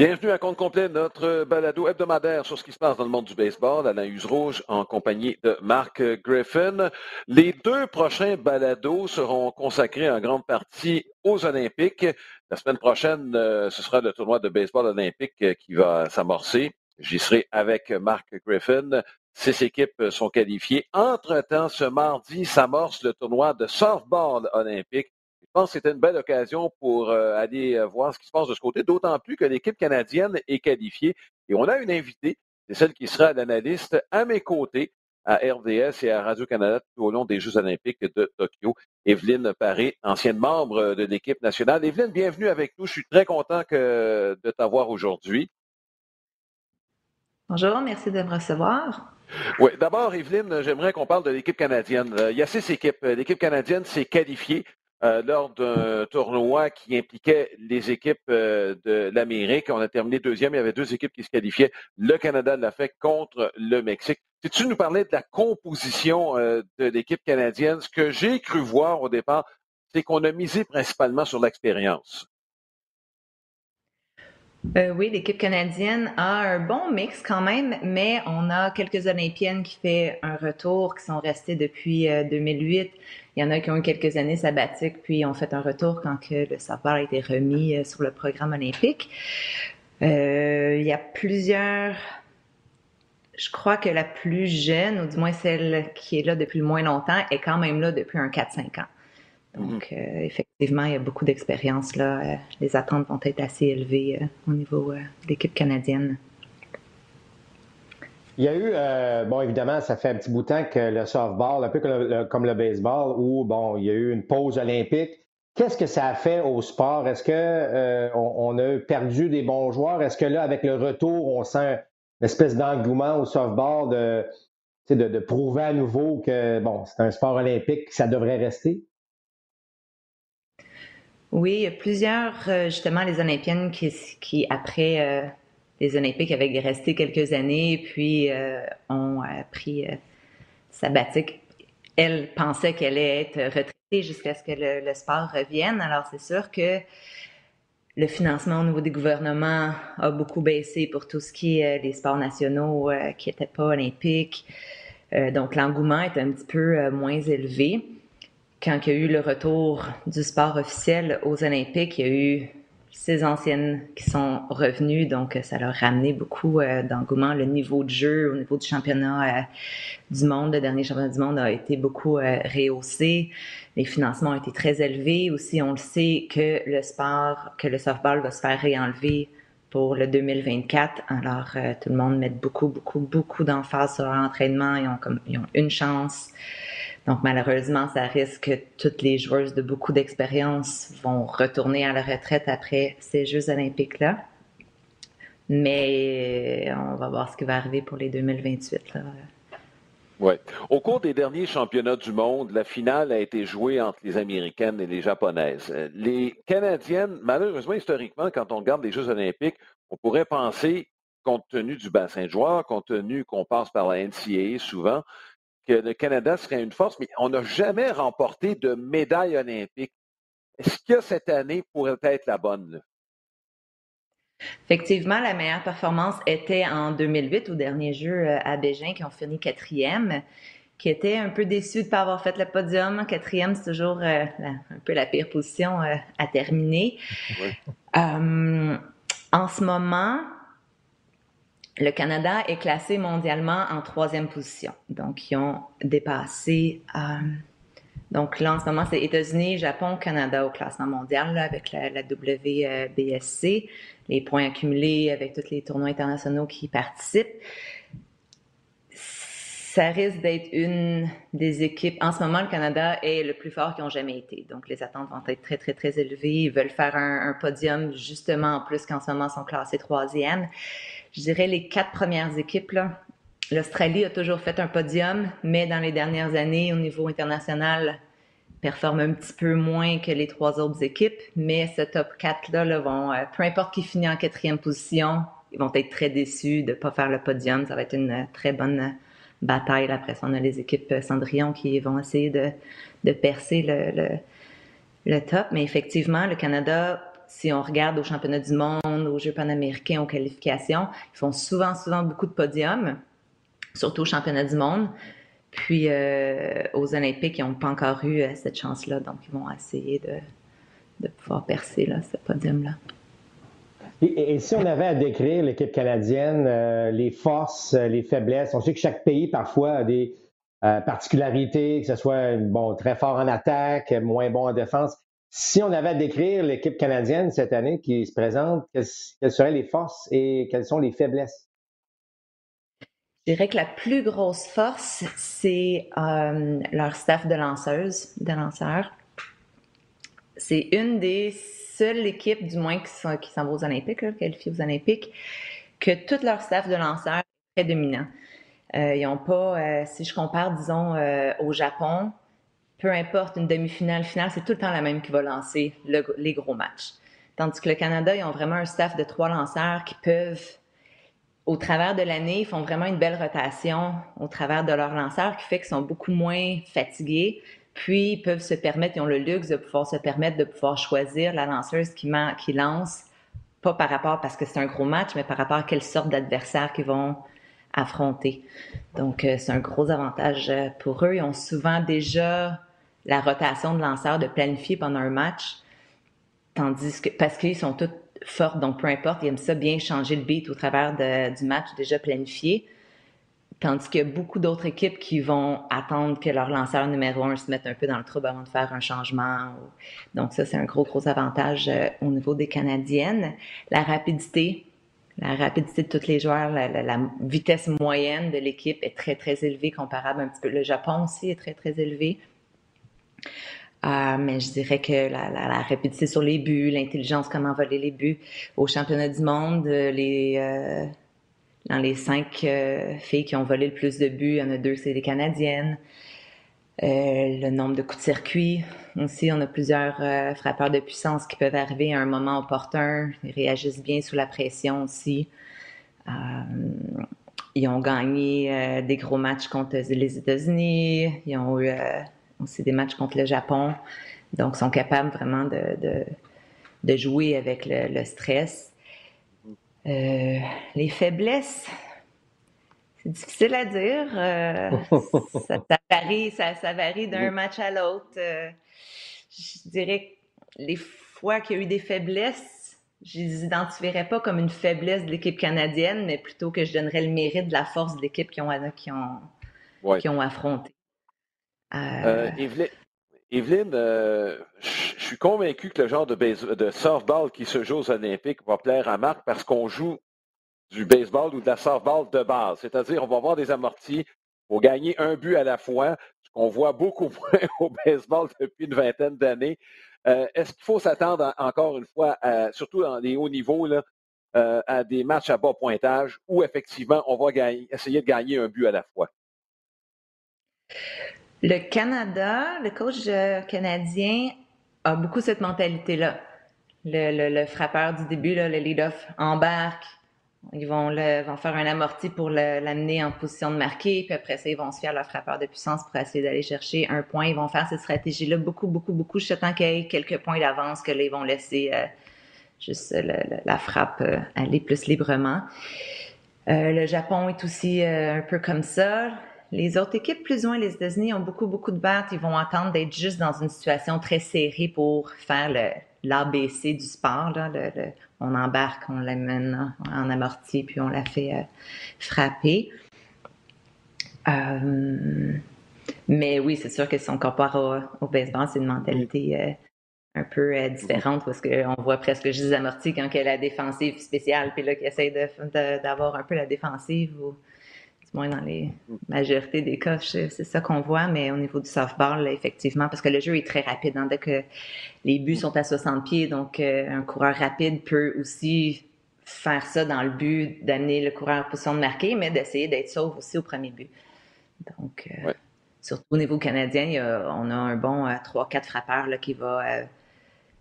Bienvenue à compte complet, notre balado hebdomadaire sur ce qui se passe dans le monde du baseball. Alain Rouge en compagnie de Mark Griffin. Les deux prochains balados seront consacrés en grande partie aux Olympiques. La semaine prochaine, euh, ce sera le tournoi de baseball olympique euh, qui va s'amorcer. J'y serai avec Mark Griffin. Six équipes sont qualifiées. Entre-temps, ce mardi s'amorce le tournoi de softball olympique pense que c'était une belle occasion pour euh, aller euh, voir ce qui se passe de ce côté, d'autant plus que l'équipe canadienne est qualifiée. Et on a une invitée, c'est celle qui sera l'analyste à mes côtés à RDS et à Radio-Canada tout au long des Jeux olympiques de Tokyo. Evelyne Paré, ancienne membre de l'équipe nationale. Evelyne, bienvenue avec nous. Je suis très content que, de t'avoir aujourd'hui. Bonjour, merci de me recevoir. Oui, d'abord, Evelyne, j'aimerais qu'on parle de l'équipe canadienne. Il y a six équipes. L'équipe canadienne s'est qualifiée euh, lors d'un tournoi qui impliquait les équipes euh, de l'Amérique. On a terminé deuxième. Il y avait deux équipes qui se qualifiaient. Le Canada l'a fait contre le Mexique. Si tu nous parlais de la composition euh, de l'équipe canadienne, ce que j'ai cru voir au départ, c'est qu'on a misé principalement sur l'expérience. Euh, oui, l'équipe canadienne a un bon mix quand même, mais on a quelques Olympiennes qui font un retour, qui sont restées depuis 2008. Euh, il y en a qui ont eu quelques années sabbatiques, puis ont fait un retour quand le savoir a été remis euh, sur le programme olympique. il y a plusieurs... Je crois que la plus jeune, ou du moins celle qui est là depuis le moins longtemps, est quand même là depuis un 4-5 ans. Donc, mhm. euh, effectivement, il y a beaucoup d'expérience là. Euh, les attentes vont être assez élevées euh, au niveau de l'équipe canadienne. Il y a eu, bon, évidemment, ça fait un petit bout de temps que le softball, un peu comme le, baseball, où, bon, il y a eu une pause olympique. Qu'est-ce que ça a fait au sport? Est-ce qu'on on a perdu des bons joueurs? Est-ce que là, avec le retour, on sent une espèce d'engouement au softball de, de, de prouver à nouveau que, bon, c'est un sport olympique, que ça devrait rester? Oui, il y a plusieurs, euh, justement, les Olympiennes qui, qui après euh, les Olympiques, avaient resté quelques années, puis euh, ont pris sabbatique. Elles pensaient qu'elle allait être retraitée jusqu'à ce que le, sport revienne. Alors, c'est sûr que le financement au niveau des gouvernements a beaucoup baissé pour tout ce qui est les sports nationaux qui n'étaient pas olympiques. donc, l'engouement est un petit peu moins élevé quand il y a eu le retour du sport officiel aux Olympiques, il y a eu ces anciennes qui sont revenues, donc ça leur a ramené beaucoup euh, d'engouement. Le niveau de jeu au niveau du championnat euh, du monde, le dernier championnat du monde a été beaucoup euh, rehaussé. Les financements ont été très élevés. Aussi, on le sait que le sport, que le softball va se faire réenlever pour le 2024. Alors, tout le monde met beaucoup, beaucoup, beaucoup d'emphase sur l'entraînement. Ils ils ont une chance donc, malheureusement, ça risque que toutes les joueuses de beaucoup d'expérience vont retourner à la retraite après ces Jeux olympiques-là. Mais on va voir ce qui va arriver pour les 2028. Oui. Au cours des derniers championnats du monde, la finale a été jouée entre les Américaines et les Japonaises. Les Canadiennes, malheureusement, historiquement, quand on regarde les Jeux olympiques, on pourrait penser, compte tenu du bassin de joueurs, compte tenu qu'on passe par la NCAA souvent, que le Canada serait une force, mais on n'a jamais remporté de médaille olympique. Est-ce que cette année pourrait être la bonne? Effectivement, la meilleure performance était en 2008 au dernier jeu euh, à Bégin qui ont fini quatrième, qui était un peu déçu de ne pas avoir fait le podium. Quatrième, c'est toujours euh, un peu la pire position euh, à terminer. en ce moment, le Canada est classé mondialement en troisième position. Donc, ils ont dépassé. Euh, donc, là, en ce moment, c'est États-Unis, Japon, Canada au classement mondial avec la, WBSC, les points accumulés avec tous les tournois internationaux qui participent. Ça risque d'être une des équipes. En ce moment, le Canada est le plus fort qu'ils ont jamais été. Donc, les attentes vont être très, très, très élevées. Ils veulent faire un, un podium, justement, en plus qu'en ce moment, ils sont classés troisième je dirais les quatre premières équipes, là, l'Australie a toujours fait un podium, mais dans les dernières années, au niveau international, performe un petit peu moins que les trois autres équipes. Mais ce top 4-là, vont, euh, peu importe qui finit en quatrième position, ils vont être très déçus de ne pas faire le podium. Ça va être une très bonne bataille. Après ça, on a les équipes Cendrillon qui vont essayer de, percer le, le top. Mais effectivement, le Canada si on regarde aux championnats du monde, aux Jeux panaméricains, aux qualifications, ils font souvent, souvent beaucoup de podiums, surtout aux championnats du monde. Puis euh, aux Olympiques, ils n'ont pas encore eu euh, cette chance-là, donc ils vont essayer de, de pouvoir percer là, ce podium-là. Et, si on avait à décrire l'équipe canadienne, euh, les forces, les faiblesses, on sait que chaque pays parfois a des particularités, que ce soit bon, très fort en attaque, moins bon en défense. Si on avait à décrire l'équipe canadienne cette année qui se présente, quelles seraient les forces et quelles sont les faiblesses? Je dirais que la plus grosse force, c'est euh, leur staff de lanceuses, de lanceurs. C'est une des seules équipes, du moins, qui s'en vont aux Olympiques, qualifiées aux Olympiques, que tout leur staff de lanceurs est dominant. Euh, ils n'ont pas, euh, si je compare, disons, au Japon, peu importe une demi-finale, finale, c'est tout le temps la même qui va lancer les gros matchs. Tandis que le Canada, ils ont vraiment un staff de trois lanceurs qui peuvent au travers de l'année, ils font vraiment une belle rotation au travers de leurs lanceurs qui fait qu'ils sont beaucoup moins fatigués. Puis, ils peuvent se permettre, ils ont le luxe de pouvoir se permettre de pouvoir choisir la lanceuse qui, qui lance, pas par rapport parce que c'est un gros match, mais par rapport à quelle sorte d'adversaire qu'ils vont affronter. Donc, euh, c'est un gros avantage euh, pour eux. Ils ont souvent déjà la rotation de lanceurs de planifier pendant un match, tandis que, parce qu'ils sont tous forte, donc peu importe, ils aiment ça bien changer le beat au travers du match déjà planifié. Tandis a beaucoup d'autres équipes qui vont attendre que leur lanceur numéro un se mette un peu dans le trouble avant de faire un changement. Donc ça, c'est un gros, gros avantage euh, au niveau des Canadiennes. La rapidité, la rapidité de tous les joueurs, la, vitesse moyenne de l'équipe est très, très élevée comparable un petit peu. Le Japon aussi est très, très élevé. Euh, mais je dirais que la, rapidité sur les buts, l'intelligence, comment voler les buts. Au championnat du monde, les, euh, dans les cinq euh, filles qui ont volé le plus de buts, il y en a deux, c'est les Canadiennes. le nombre de coups de circuit. Aussi, on a plusieurs frappeurs de puissance qui peuvent arriver à un moment opportun. Ils réagissent bien sous la pression aussi. ils ont gagné des gros matchs contre les États-Unis. Ils ont eu c'est des matchs contre le Japon. Donc, sont capables vraiment de, de, jouer avec le, stress. Euh, les faiblesses, c'est difficile à dire. Euh, ça, varie, ça, varie d'un match à l'autre. Euh, je dirais que les fois qu'il y a eu des faiblesses, je les identifierais pas comme une faiblesse de l'équipe canadienne, mais plutôt que je donnerais le mérite de la force de l'équipe qui ont, qui ont, qui ont affronté. Euh, euh, Evelyne, euh, je suis convaincu que le genre de, softball qui se joue aux Olympiques va plaire à Marc parce qu'on joue du baseball ou de la softball de base. C'est-à-dire, on va avoir des amortis pour gagner un but à la fois, ce qu'on voit beaucoup moins au baseball depuis une vingtaine d'années. Est-ce qu'il faut s'attendre encore une fois, surtout dans les hauts niveaux, à des matchs à bas pointage où effectivement on va essayer de gagner un but à la fois? Le Canada, le coach euh, canadien a beaucoup cette mentalité-là. Le, frappeur du début, le lead-off, embarque. Ils vont, vont faire un amorti pour l'amener en position de marquer, puis après ça, ils vont se faire leur frappeur de puissance pour essayer d'aller chercher un point. Ils vont faire cette stratégie-là beaucoup, beaucoup, beaucoup, jusqu'à temps qu'il y ait quelques points d'avance que là, ils vont laisser euh, juste la frappe euh, aller plus librement. le Japon est aussi un peu comme ça. Les autres équipes, plus ou moins les États-Unis, ont beaucoup, beaucoup de battes. Ils vont attendre d'être juste dans une situation très serrée pour faire l'ABC du sport. on embarque, on l'amène en amorti, puis on la fait euh, frapper. Euh, mais oui, c'est sûr que si on compare au, baseball, c'est une mentalité euh, un peu différente parce qu'on voit presque juste des amortis quand il y a la défensive spéciale, puis là, qui essaie d'avoir un peu la défensive ou moins dans les majorités des cas, c'est ça qu'on voit, mais au niveau du softball, effectivement, parce que le jeu est très rapide. Hein, dès que les buts sont à 60 pieds, donc euh, un coureur rapide peut aussi faire ça dans le but d'amener le coureur en position de marquer, mais d'essayer d'être sauve aussi au premier but. Donc, euh, surtout au niveau canadien, on a un bon 3-4 euh, frappeurs là, qui va,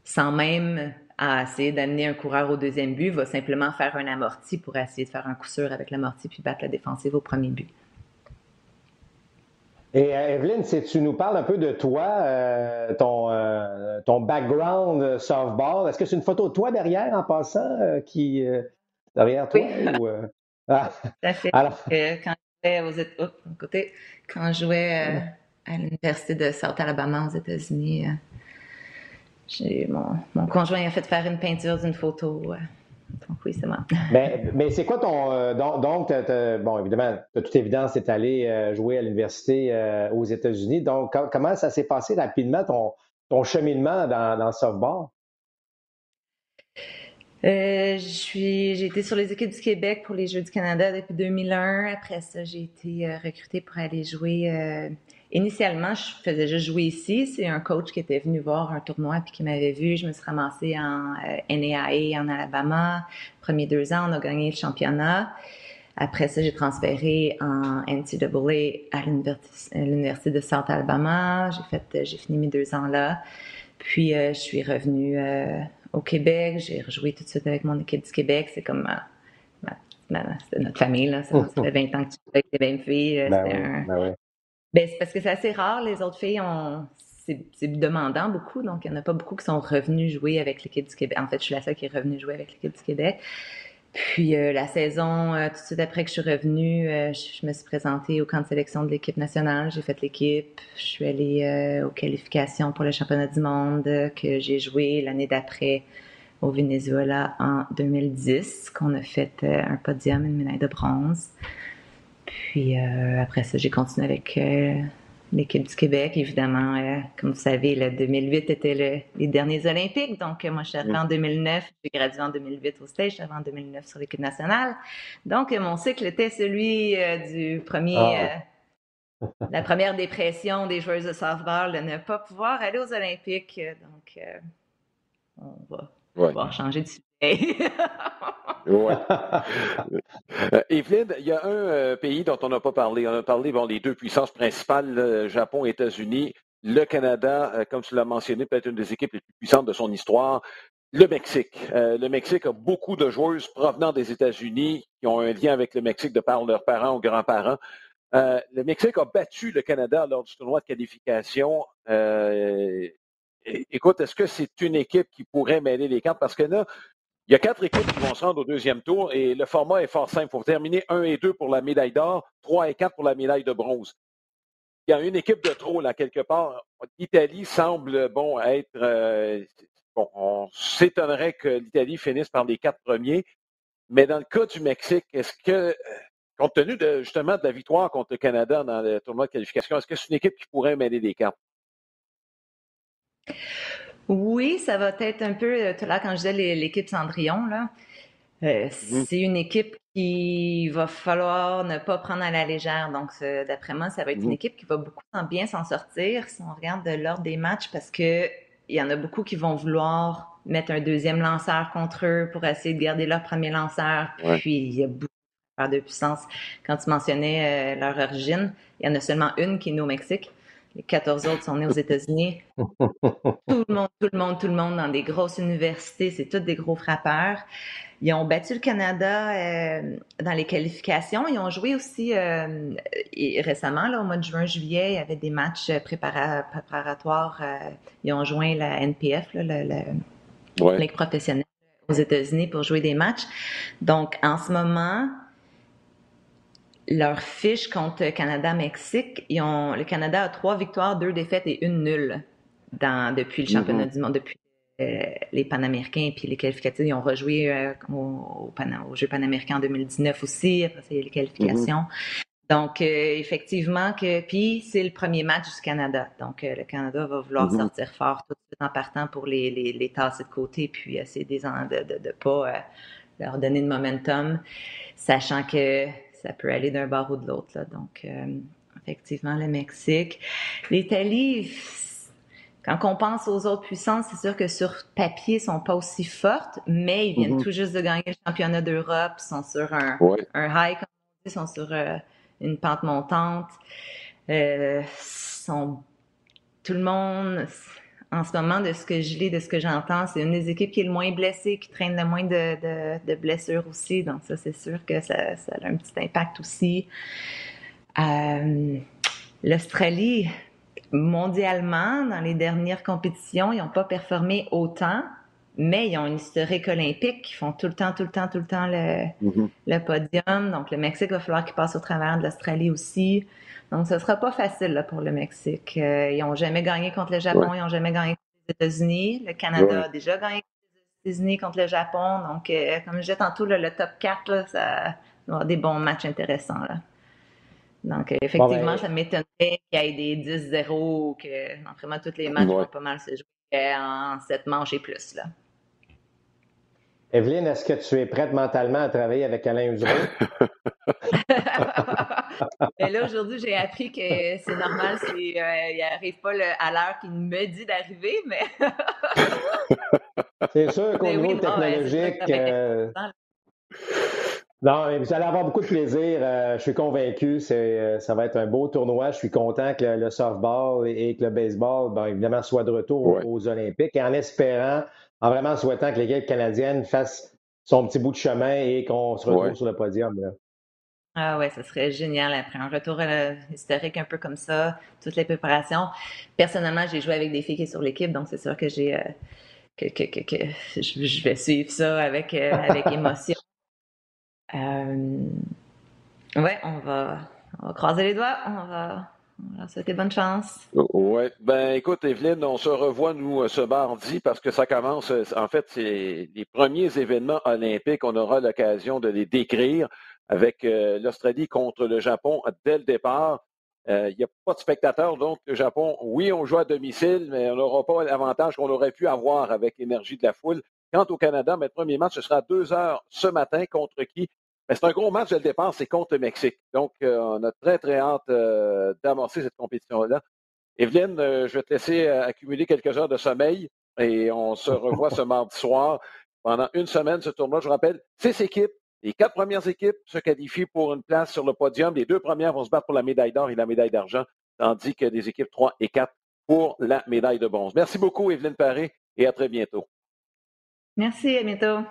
sans même à essayer d'amener un coureur au deuxième but, va simplement faire un amorti pour essayer de faire un coup sûr avec l'amorti puis battre la défensive au premier but. Et euh, Evelyne, si tu nous parles un peu de toi, euh, ton, euh, ton background softball, est-ce que c'est une photo de toi derrière en passant qui derrière toi? Oui. Ou, ah. fait. Alors... quand je aux côté, quand je jouais à l'université de South Alabama aux États-Unis, mon, mon conjoint a fait faire une peinture d'une photo. Donc oui, c'est moi. mais, mais c'est quoi ton. Euh, donc, bon, évidemment, de toute évidence, tu es allé euh, jouer à l'université euh, aux États-Unis. Donc, comment ça s'est passé rapidement, ton, ton cheminement dans, dans le softball? j'ai été sur les équipes du Québec pour les Jeux du Canada depuis 2001. Après ça, j'ai été recrutée pour aller jouer Initialement, je faisais juste jouer ici. C'est un coach qui était venu voir un tournoi puis qui m'avait vu. Je me suis ramassée en euh, NAIA en Alabama. Premiers deux ans, on a gagné le championnat. Après ça, j'ai transféré en NCAA à l'université de South Alabama. J'ai fait, j'ai fini mes deux ans là. Puis euh, je suis revenue euh, au Québec. J'ai rejoué tout de suite avec mon équipe du Québec. C'est comme notre famille là. Ça, fait 20 ans que tu joues avec les mêmes filles. Ben un, ben ben, c'est parce que c'est assez rare. Les autres filles ont. C'est demandant beaucoup, donc il n'y en a pas beaucoup qui sont revenus jouer avec l'équipe du Québec. En fait, je suis la seule qui est revenue jouer avec l'équipe du Québec. Puis euh, la saison, euh, tout de suite après que je suis revenue, euh, je, me suis présentée au camp de sélection de l'équipe nationale. J'ai fait l'équipe. Je suis allée aux qualifications pour le championnat du monde que j'ai joué l'année d'après au Venezuela en 2010, qu'on a fait un podium, une médaille de bronze. Puis euh, après ça, j'ai continué avec euh, l'équipe du Québec. Évidemment, euh, comme vous savez, le 2008 était les derniers Olympiques. Donc, moi, je suis arrivée en 2009. J'ai gradué en 2008 au stage. Je suis arrivée en 2009 sur l'équipe nationale. Donc, mon cycle était celui du premier... Ah. la première dépression des joueuses de softball de ne pas pouvoir aller aux Olympiques. Donc, on va, va changer de sujet. Ouais. Euh, Evelyne, il y a un euh, pays dont on n'a pas parlé. On a parlé, bon, les deux puissances principales, Japon et États-Unis. Le Canada, euh, comme tu l'as mentionné, peut être une des équipes les plus puissantes de son histoire. Le Mexique. le Mexique a beaucoup de joueuses provenant des États-Unis qui ont un lien avec le Mexique de par leurs parents ou grands-parents. le Mexique a battu le Canada lors du tournoi de qualification. écoute, est-ce que c'est une équipe qui pourrait mêler les cartes? Parce que là, il y a quatre équipes qui vont se rendre au deuxième tour et le format est fort simple. Il faut terminer 1 et 2 pour la médaille d'or, 3 et 4 pour la médaille de bronze. Il y a une équipe de trop, là, quelque part. L'Italie semble, bon, être. Euh, on s'étonnerait que l'Italie finisse par les quatre premiers. Mais dans le cas du Mexique, est-ce que, euh, compte tenu de, justement de la victoire contre le Canada dans le tournoi de qualification, est-ce que c'est une équipe qui pourrait mêler des cartes? Oui, ça va être un peu, euh, tout là, quand je disais l'équipe Cendrillon, là, euh, mhm. c'est une équipe qui va falloir ne pas prendre à la légère. Donc, d'après moi, ça va être une mhm. équipe qui va beaucoup bien s'en sortir si on regarde de l'ordre des matchs parce que il y en a beaucoup qui vont vouloir mettre un deuxième lanceur contre eux pour essayer de garder leur premier lanceur. Puis, il y a beaucoup de puissance. Quand tu mentionnais euh, leur origine, il y en a seulement une qui est née au Mexique. Les 14 autres sont nés aux États-Unis. tout le monde, tout le monde, tout le monde dans des grosses universités, c'est tous des gros frappeurs. Ils ont battu le Canada euh, dans les qualifications. Ils ont joué aussi euh, récemment, là, au mois de juin-juillet, il y avait des matchs préparatoires. Euh, ils ont joint la NPF, là, la, Ligue professionnelle aux États-Unis pour jouer des matchs. Donc, en ce moment, leur fiche contre Canada-Mexique, le Canada a trois victoires, deux défaites et une nulle dans, depuis le mm-hmm. championnat du monde, depuis euh, les Panaméricains et puis les qualificatifs. Ils ont rejoué euh, au, au, Jeux panaméricains en 2019 aussi, après a les qualifications. Mm-hmm. Donc, euh, effectivement, que puis c'est le premier match du Canada. Donc, le Canada va vouloir mm-hmm. sortir fort tout de suite en partant pour les, les, les tasser de côté, puis essayer de ne de, pas leur donner de momentum, sachant que ça peut aller d'un bord ou de l'autre. Donc, euh, effectivement, le Mexique. L'Italie, quand on pense aux autres puissances, c'est sûr que sur papier, ils sont pas aussi fortes, mais ils viennent mm-hmm. tout juste de gagner le championnat d'Europe, ils sont sur un, high, comme on dit, ils sont sur euh, une pente montante. Euh, sont, tout le monde, en ce moment, de ce que je lis, de ce que j'entends, c'est une des équipes qui est le moins blessée, qui traîne le moins de, blessures aussi. Donc ça, c'est sûr que ça, a un petit impact aussi. Euh, L'Australie, mondialement, dans les dernières compétitions, ils n'ont pas performé autant, mais ils ont une historique olympique. Ils font tout le temps, tout le temps, tout le temps le, le podium. Donc, le Mexique va falloir qu'il passe au travers de l'Australie aussi. Donc, ce ne sera pas facile pour le Mexique. Euh, ils n'ont jamais gagné contre le Japon, ils n'ont jamais gagné contre les États-Unis. Le Canada a déjà gagné contre les États-Unis, contre le Japon. Donc, euh, comme je disais tantôt, le top 4, ça va avoir des bons matchs intéressants. Donc, effectivement, ben, ça m'étonnerait qu'il y ait des 10-0 que vraiment tous les matchs vont pas mal se jouer en 7 manches et plus. Là. Evelyne, est-ce que tu es prête mentalement à travailler avec Alain Usereau? Ben là, aujourd'hui, j'ai appris que c'est normal, c'est, euh, il n'arrive pas à l'heure qu'il me dit d'arriver, mais. c'est sûr qu'au niveau technologique. Euh, non, vous allez avoir beaucoup de plaisir. Euh, je suis convaincu. C'est, ça va être un beau tournoi. Je suis content que le, softball et, que le baseball, bien évidemment, soient de retour aux Olympiques et en espérant, en vraiment souhaitant que l'équipe canadienne fasse son petit bout de chemin et qu'on se retrouve sur le podium. Là. Ah ouais, ça serait génial après un retour historique un peu comme ça, toutes les préparations. Personnellement, j'ai joué avec des filles qui sont sur l'équipe, donc c'est sûr que j'ai euh, que, que, que, je, vais suivre ça avec, euh, avec émotion. Euh, ouais, on va, on va croiser les doigts, on va, souhaiter bonne chance. Oui. Ben, écoute, Evelyne, on se revoit, nous, ce mardi, parce que ça commence. En fait, c'est les premiers événements olympiques. On aura l'occasion de les décrire avec euh, l'Australie contre le Japon dès le départ. Euh, il n'y a pas de spectateurs, donc le Japon, oui, on joue à domicile, mais on n'aura pas l'avantage qu'on aurait pu avoir avec l'énergie de la foule. Quant au Canada, notre premier match, ce sera à deux heures ce matin contre qui? Ben, c'est un gros match dès le départ, c'est contre le Mexique. Donc, euh, on a très, très hâte d'amorcer cette compétition-là. Evelyne, je vais te laisser accumuler quelques heures de sommeil et on se revoit ce mardi soir pendant une semaine, ce tournoi. Je rappelle, six équipes, les quatre premières équipes se qualifient pour une place sur le podium. Les deux premières vont se battre pour la médaille d'or et la médaille d'argent, tandis que les équipes 3 et 4 pour la médaille de bronze. Merci beaucoup, Evelyne Paré, et à très bientôt. Merci, à bientôt.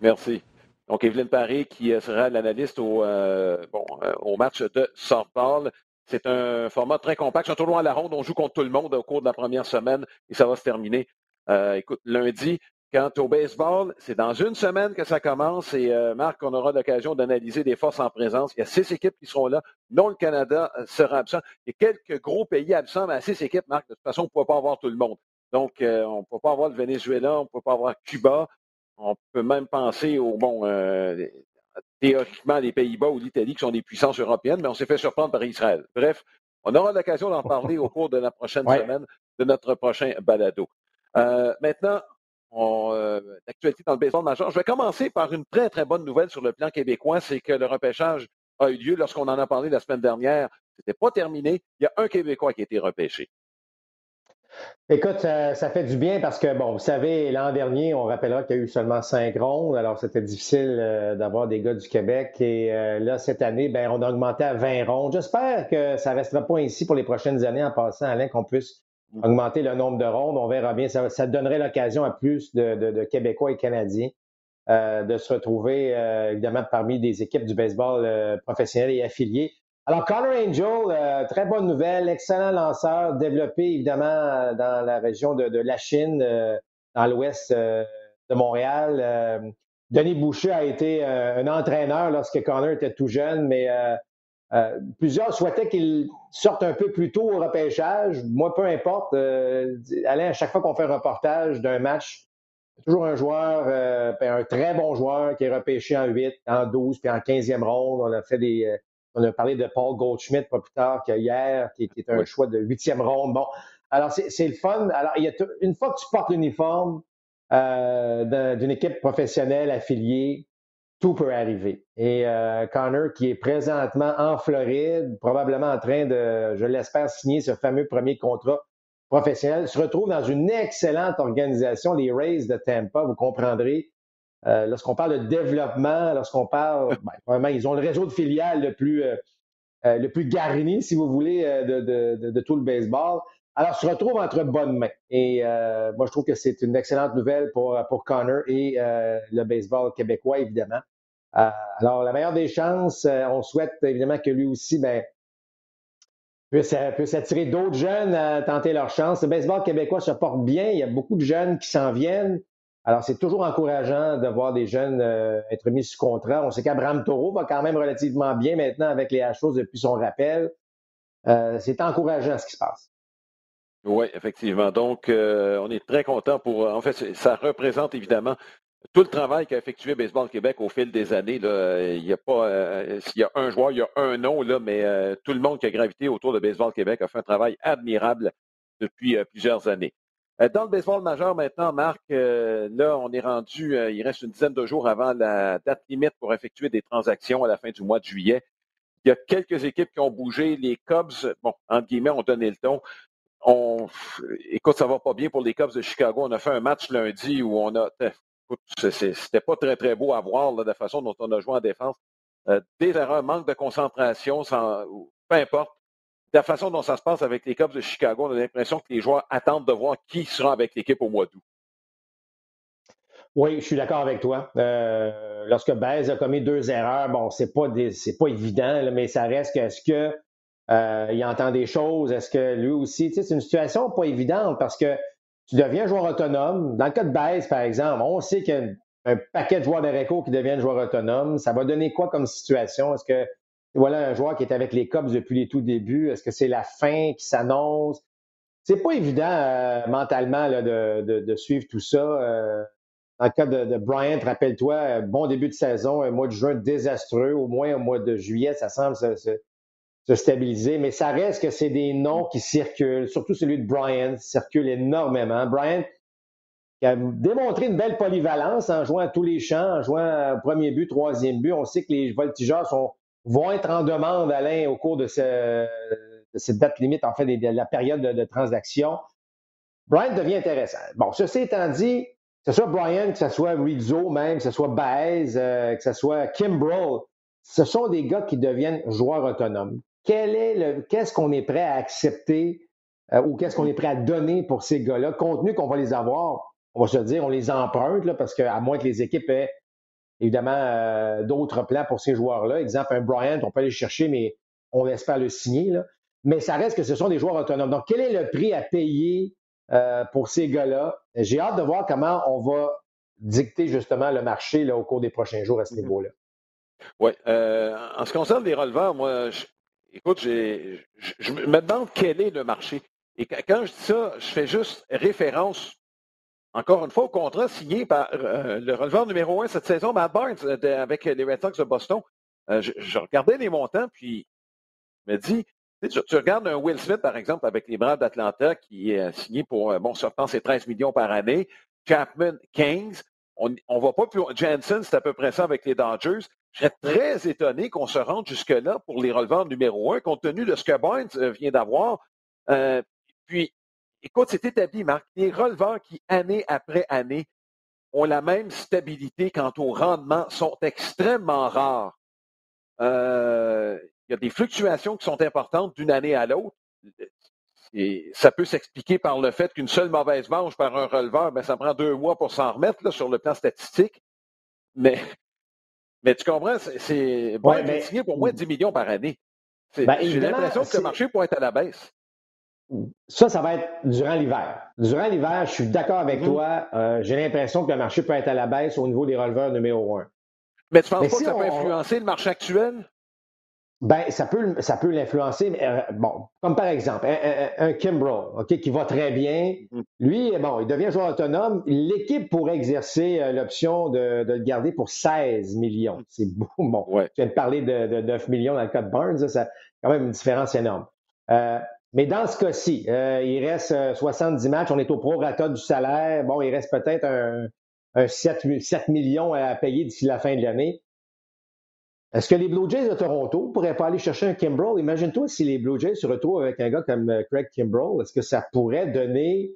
Merci. Donc, Evelyne Paré, qui euh, sera l'analyste au, euh, bon, euh, au match de softball. C'est un format très compact. C'est un tournoi à la ronde. On joue contre tout le monde au cours de la première semaine et ça va se terminer. écoute, lundi, Quant au baseball, c'est dans une semaine que ça commence et euh, Marc, on aura l'occasion d'analyser des forces en présence. Il y a six équipes qui seront là. Non, le Canada euh, sera absent. Il y a quelques gros pays absents, mais à six équipes, Marc, de toute façon, on ne peut pas avoir tout le monde. Donc, euh, on ne peut pas avoir le Venezuela, on ne peut pas avoir Cuba. On peut même penser au, bon, théoriquement, les Pays-Bas ou l'Italie qui sont des puissances européennes, mais on s'est fait surprendre par Israël. Bref, on aura l'occasion d'en parler au cours de la prochaine semaine de notre prochain balado. maintenant, euh, d'actualité dans le baseball majeur. Je vais commencer par une très, très bonne nouvelle sur le plan québécois, c'est que le repêchage a eu lieu lorsqu'on en a parlé la semaine dernière. Ce n'était pas terminé. Il y a un Québécois qui a été repêché. Écoute, ça, fait du bien parce que, bon, vous savez, l'an dernier, on rappellera qu'il y a eu seulement cinq rondes, alors c'était difficile euh, d'avoir des gars du Québec. Et euh, là, cette année, ben, on a augmenté à 20 rondes. J'espère que ça ne restera pas ici pour les prochaines années en passant, Alain, qu'on puisse augmenter le nombre de rondes. On verra bien. Ça, donnerait l'occasion à plus de, Québécois et Canadiens euh, de se retrouver, évidemment, parmi des équipes du baseball professionnel et affiliées. Alors, Connor Angel, très bonne nouvelle, excellent lanceur, développé évidemment dans la région de, la Chine, dans l'ouest de Montréal. Denis Boucher a été un entraîneur lorsque Connor était tout jeune, mais euh, plusieurs souhaitaient qu'il sorte un peu plus tôt au repêchage. Moi, peu importe. Euh, Alain, à chaque fois qu'on fait un reportage d'un match, toujours un joueur, euh, ben, un très bon joueur qui est repêché en 8, en 12, puis en 15e ronde. On a fait des. Euh, on a parlé de Paul Goldschmidt pas plus tard qu'hier, qui, qui est un choix de 8e ronde. Bon. Alors, c'est le fun. Alors, il y a une fois que tu portes l'uniforme d'une équipe professionnelle affiliée, tout peut arriver. Et euh, Connor, qui est présentement en Floride, probablement en train de, je l'espère, signer ce fameux premier contrat professionnel, se retrouve dans une excellente organisation, les Rays de Tampa, vous comprendrez. Euh, lorsqu'on parle de développement, lorsqu'on parle, ben, vraiment, ils ont le réseau de filiales le plus, euh, le plus garni, si vous voulez, de, de, de, tout le baseball. Alors, se retrouve entre bonnes mains. Et moi, je trouve que c'est une excellente nouvelle pour, pour Connor et le baseball québécois, évidemment. Euh, alors, la meilleure des chances, euh, on souhaite évidemment que lui aussi ben, puisse, attirer d'autres jeunes à tenter leur chance. Le baseball québécois se porte bien. Il y a beaucoup de jeunes qui s'en viennent. Alors, c'est toujours encourageant de voir des jeunes euh, être mis sous contrat. On sait qu'Abraham Taureau va quand même relativement bien maintenant avec les Hachos depuis son rappel. Euh, c'est encourageant ce qui se passe. Oui, effectivement. Donc, euh, on est très content pour. En fait, ça représente évidemment tout le travail qu'a effectué Baseball Québec au fil des années. il y a pas. S'il y a un joueur, il y a un nom, là, mais tout le monde qui a gravité autour de Baseball Québec a fait un travail admirable depuis plusieurs années. Dans le baseball majeur maintenant, Marc, là, on est rendu, il reste une dizaine de jours avant la date limite pour effectuer des transactions à la fin du mois de juillet. Il y a quelques équipes qui ont bougé. Les Cubs, bon, entre guillemets, ont donné le ton. On, écoute, ça va pas bien pour les Cubs de Chicago. On a fait un match lundi où on a, c'était pas très, très beau à voir, de la façon dont on a joué en défense. Euh, des erreurs, manque de concentration, sans, peu importe. De la façon dont ça se passe avec les Cubs de Chicago, on a l'impression que les joueurs attendent de voir qui sera avec l'équipe au mois d'août. Oui, je suis d'accord avec toi. Euh, lorsque Baez a commis deux erreurs, bon, c'est pas c'est pas évident, mais ça reste qu'est-ce que euh, il entend des choses, est-ce que lui aussi, c'est une situation pas évidente parce que tu deviens joueur autonome. Dans le cas de Baez, par exemple, on sait qu'il y a un paquet de joueurs d'Areco qui deviennent joueurs autonomes. Ça va donner quoi comme situation? Est-ce que voilà un joueur qui est avec les Cubs depuis les tout débuts? Est-ce que c'est la fin qui s'annonce? C'est pas évident euh, mentalement de, de, suivre tout ça. Dans le cas de, Bryant, rappelle-toi, bon début de saison, un mois de juin désastreux, au moins au mois de juillet, ça semble se, stabiliser, mais ça reste que c'est des noms qui circulent, surtout celui de Bryant, circule énormément. Bryant qui a démontré une belle polyvalence en jouant à tous les champs, en jouant premier but, troisième but. On sait que les voltigeurs sont, vont être en demande, Alain, au cours de, cette date limite, en fait, de, la période de, transaction. Bryant devient intéressant. Bon, ceci étant dit, que ce soit Brian, que ce soit Rizzo même, que ce soit Baez, euh, que ce soit Kimbrell, ce sont des gars qui deviennent joueurs autonomes. Qu'est-ce qu'on est prêt à accepter euh, ou qu'est-ce qu'on est prêt à donner pour ces gars-là? Compte qu'on va les avoir, on va se dire, on les emprunte, là, parce qu'à moins que les équipes aient évidemment euh, d'autres plans pour ces joueurs-là. Exemple, un Bryant, on peut aller chercher, mais on espère le signer. Là. Mais ça reste que ce sont des joueurs autonomes. Donc, quel est le prix à payer euh, pour ces gars-là? J'ai hâte de voir comment on va dicter justement le marché là, au cours des prochains jours à ce mm-hmm. niveau-là. Oui. Euh, en ce qui concerne les releveurs, moi, écoute, je, me demande quel est le marché. Et quand je dis ça, je fais juste référence, encore une fois, au contrat signé par euh, le releveur numéro un cette saison, Matt Barnes, avec les Red Sox de Boston. je, regardais les montants, puis je me dis, tu, regardes un Will Smith, par exemple, avec les Braves d'Atlanta, qui est signé pour, euh, bon, sortant c'est 13 millions par année. Chapman, Kings, on ne va pas plus. Jansen, c'est à peu près ça avec les Dodgers. Je serais très étonné qu'on se rende jusque-là pour les releveurs numéro un, compte tenu de ce que Barnes euh, vient d'avoir. Euh, puis, écoute, c'est établi, Marc. Les releveurs qui, année après année, ont la même stabilité quant au rendement sont extrêmement rares. Euh, il y a des fluctuations qui sont importantes d'une année à l'autre. Et ça peut s'expliquer par le fait qu'une seule mauvaise manche par un releveur, ben, ça prend deux mois pour s'en remettre là, sur le plan statistique. Mais, mais tu comprends, c'est bon, ouais, pour moins de 10 millions par année. Ben, j'ai l'impression que le marché pourrait être à la baisse. Ça, ça va être durant l'hiver. Durant l'hiver, je suis d'accord avec mm-hmm. toi. Euh, j'ai l'impression que le marché peut être à la baisse au niveau des releveurs numéro un. Mais tu penses pas que ça peut influencer le marché actuel? Ben, ça peut, ça peut l'influencer. Mais, euh, bon, comme par exemple, un, un, Kimbrel, OK, qui va très bien. Mm. Lui, bon, il devient joueur autonome. L'équipe pourrait exercer euh, l'option de, de, le garder pour 16 millions. C'est beaucoup. Bon, ouais. tu viens de parler de, de, 9 millions dans le cas de Barnes. Ça, ça quand même une différence énorme. Euh, mais dans ce cas-ci, euh, il reste 70 matchs. On est au prorata du salaire. Bon, il reste peut-être un, un 7, 7 millions à payer d'ici la fin de l'année. Est-ce que les Blue Jays de Toronto pourraient pas aller chercher un Kimbrel? Imagine-toi si les Blue Jays se retrouvent avec un gars comme euh, Craig Kimbrel. Est-ce que ça pourrait donner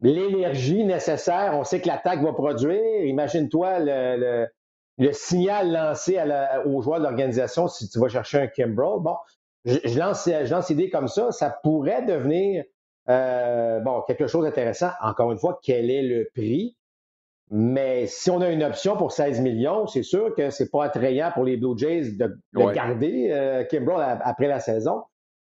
l'énergie nécessaire? On sait que l'attaque va produire. Imagine-toi le, signal lancé aux joueurs de l'organisation si tu vas chercher un Kimbrel. Bon, je, lance, je lance idée comme ça. Ça pourrait devenir euh, bon, quelque chose d'intéressant. Encore une fois, quel est le prix? Mais si on a une option pour 16 millions, c'est sûr que c'est pas attrayant pour les Blue Jays de, garder euh, Kimbrel après la saison.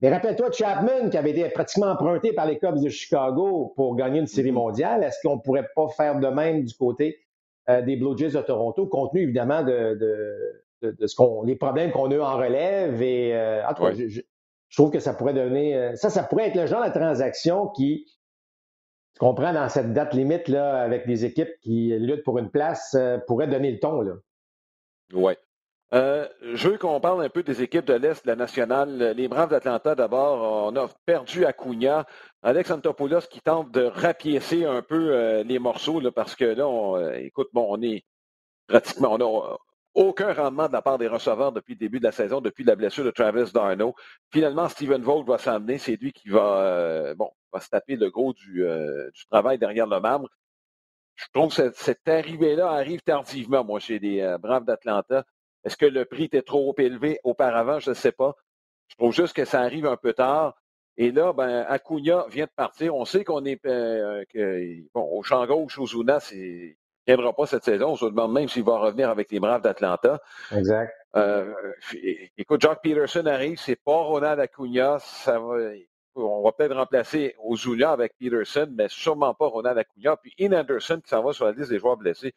Mais rappelle-toi Chapman, qui avait été pratiquement emprunté par les Cubs de Chicago pour gagner une série mm-hmm. mondiale. Est-ce qu'on ne pourrait pas faire de même du côté euh, des Blue Jays de Toronto, compte tenu évidemment de, ce qu'on, les problèmes qu'on a en relève? Et euh, je, trouve que ça pourrait donner. Euh, ça, ça pourrait être le genre de transaction qui, tu comprends, dans cette date limite là, avec des équipes qui luttent pour une place, pourrait donner le ton. Là. Oui. Euh, je veux qu'on parle un peu des équipes de l'Est de la nationale. Les Braves d'Atlanta, d'abord, on a perdu Acuna. Alex Antopoulos qui tente de rapiécer un peu euh, les morceaux parce que là, on, euh, écoute, bon, on est pratiquement, on aucun rendement de la part des receveurs depuis le début de la saison, depuis la blessure de Travis Darno. Finalement, Steven Vogt va s'emmener. C'est lui qui va, bon, va se taper le gros du, du travail derrière le marbre. Je trouve que cette, arrivée-là arrive tardivement, moi, chez les Braves d'Atlanta. Est-ce que le prix était trop élevé auparavant? Je ne sais pas. Je trouve juste que ça arrive un peu tard. Et là, ben, Acuna vient de partir. On sait qu'on est euh, bon, au champ gauche, Ozuna, il ne viendra pas cette saison. On se demande même s'il va revenir avec les Braves d'Atlanta. Exact. Euh, écoute, Jock Peterson arrive, c'est pas Ronald Acuna. Ça va, on va peut-être remplacer Ozuna avec Peterson, mais sûrement pas Ronald Acuna. Puis Ian Anderson qui s'en va sur la liste des joueurs blessés.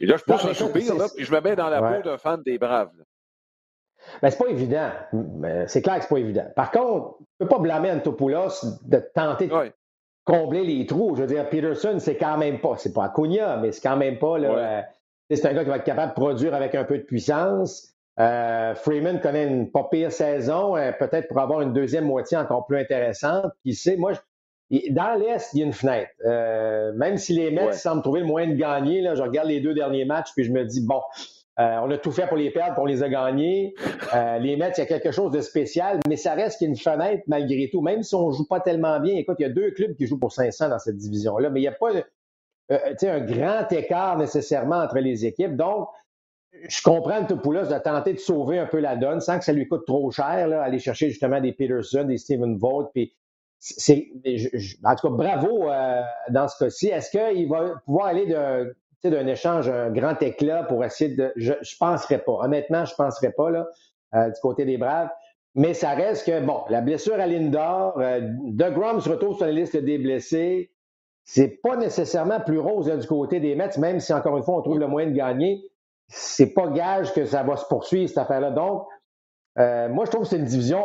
Et là, je pousse un soupir, là, puis je me mets dans la peau d'un fan des Braves. Ben, c'est pas évident. C'est clair que c'est pas évident. Par contre, tu peux pas blâmer Antopoulos de tenter de combler les trous. Je veux dire, Peterson, c'est quand même pas, c'est pas Acuna, mais c'est quand même pas, là, euh, c'est un gars qui va être capable de produire avec un peu de puissance. Euh, Freeman connaît une pas pire saison, euh, peut-être pour avoir une deuxième moitié encore plus intéressante. Qui sait, moi, je, dans l'Est, il y a une fenêtre. Même si les Mets semblent trouver le moyen de gagner, là, je regarde les deux derniers matchs, puis je me dis, bon, euh, on a tout fait pour les perdre, on les a gagnés. Euh, les Mets, il y a quelque chose de spécial, mais ça reste qu'il une fenêtre malgré tout. Même si on ne joue pas tellement bien, écoute, il y a deux clubs qui jouent pour 500 dans cette division-là, mais il n'y a pas un grand écart nécessairement entre les équipes. Donc, je comprends Topoulos de tenter de sauver un peu la donne sans que ça lui coûte trop cher, là, aller chercher justement des Peterson, des Steven Vogt, puis en tout cas, bravo euh, dans ce cas-ci. Est-ce qu'il va pouvoir aller d'un échange, un grand éclat pour essayer de. Je ne penserais pas. Honnêtement, je ne penserais pas là, euh, du côté des Braves. Mais ça reste que, bon, la blessure à Lindor, euh, De Grom se sur la liste des blessés. C'est pas nécessairement plus rose du côté des Mets, même si, encore une fois, on trouve le moyen de gagner. C'est pas gage que ça va se poursuivre, cette affaire-là. Donc, euh, moi, je trouve que c'est une division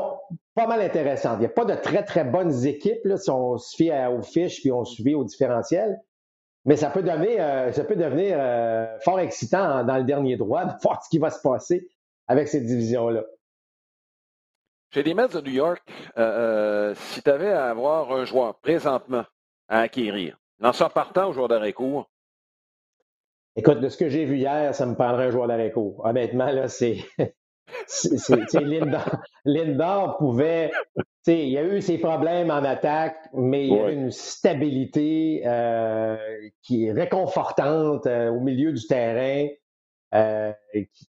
pas mal intéressante. Il n'y a pas de très, très bonnes équipes là, si on se fie aux fiches puis on se fie au différentiel. Mais ça peut devenir, euh, ça peut devenir euh, fort excitant dans le dernier droit de voir ce qui va se passer avec cette division-là. Chez les Mets de New York, si tu avais à avoir un joueur présentement à acquérir, lanceur partant ou joueur d'arrêt court? Écoute, de ce que j'ai vu hier, ça me parlerait un joueur d'arrêt court. Honnêtement, là, c'est Lindor, pouvait. Il y a eu ses problèmes en attaque, mais il y a eu une stabilité euh, qui est réconfortante euh, au milieu du terrain, euh,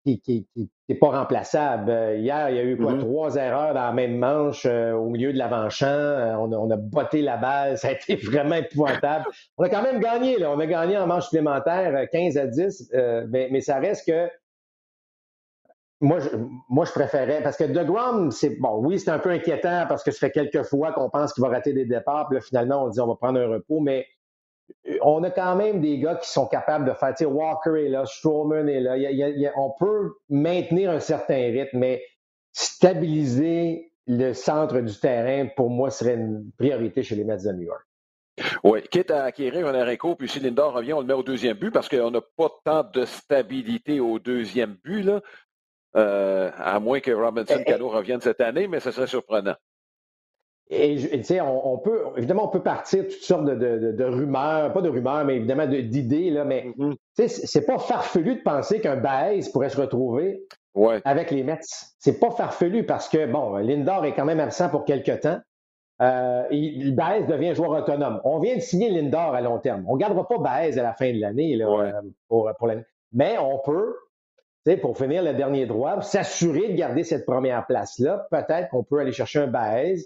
qui n'est pas remplaçable. Hier, il y a eu quoi, mm-hmm. trois erreurs dans la même manche au milieu de l'avant-champ. On, a botté la balle. Ça a été vraiment épouvantable. On a quand même gagné. Là. On a gagné en manche supplémentaire 15 à 10, mais, mais ça reste que moi, je, moi, je préférais, parce que DeGrom, c'est bon, oui, c'est un peu inquiétant parce que ça fait quelques fois qu'on pense qu'il va rater des départs, puis là, finalement, on dit on va prendre un repos, mais euh, on a quand même des gars qui sont capables de faire, tu sais, Walker est là, Strowman est là, on peut maintenir un certain rythme, mais stabiliser le centre du terrain, pour moi, serait une priorité chez les Mets de New York. Oui, quitte à acquérir un court, puis si Lindor revient, on le met au deuxième but parce qu'on n'a pas tant de stabilité au deuxième but. Là. Euh, à moins que Robinson Cano revienne cette année, mais ce serait surprenant. Et tu sais, on, peut, évidemment, on peut partir toutes sortes de, rumeurs, pas de rumeurs, mais évidemment d'idées, là, mais mm-hmm. tu sais, c'est pas farfelu de penser qu'un Baez pourrait se retrouver avec les Mets. C'est pas farfelu parce que, bon, Lindor est quand même absent pour quelques temps. Euh, et Baez devient joueur autonome. On vient de signer Lindor à long terme. On ne gardera pas Baez à la fin de l'année euh, pour, pour l'année. Mais on peut pour finir le dernier droit, s'assurer de garder cette première place-là, peut-être qu'on peut aller chercher un Baez.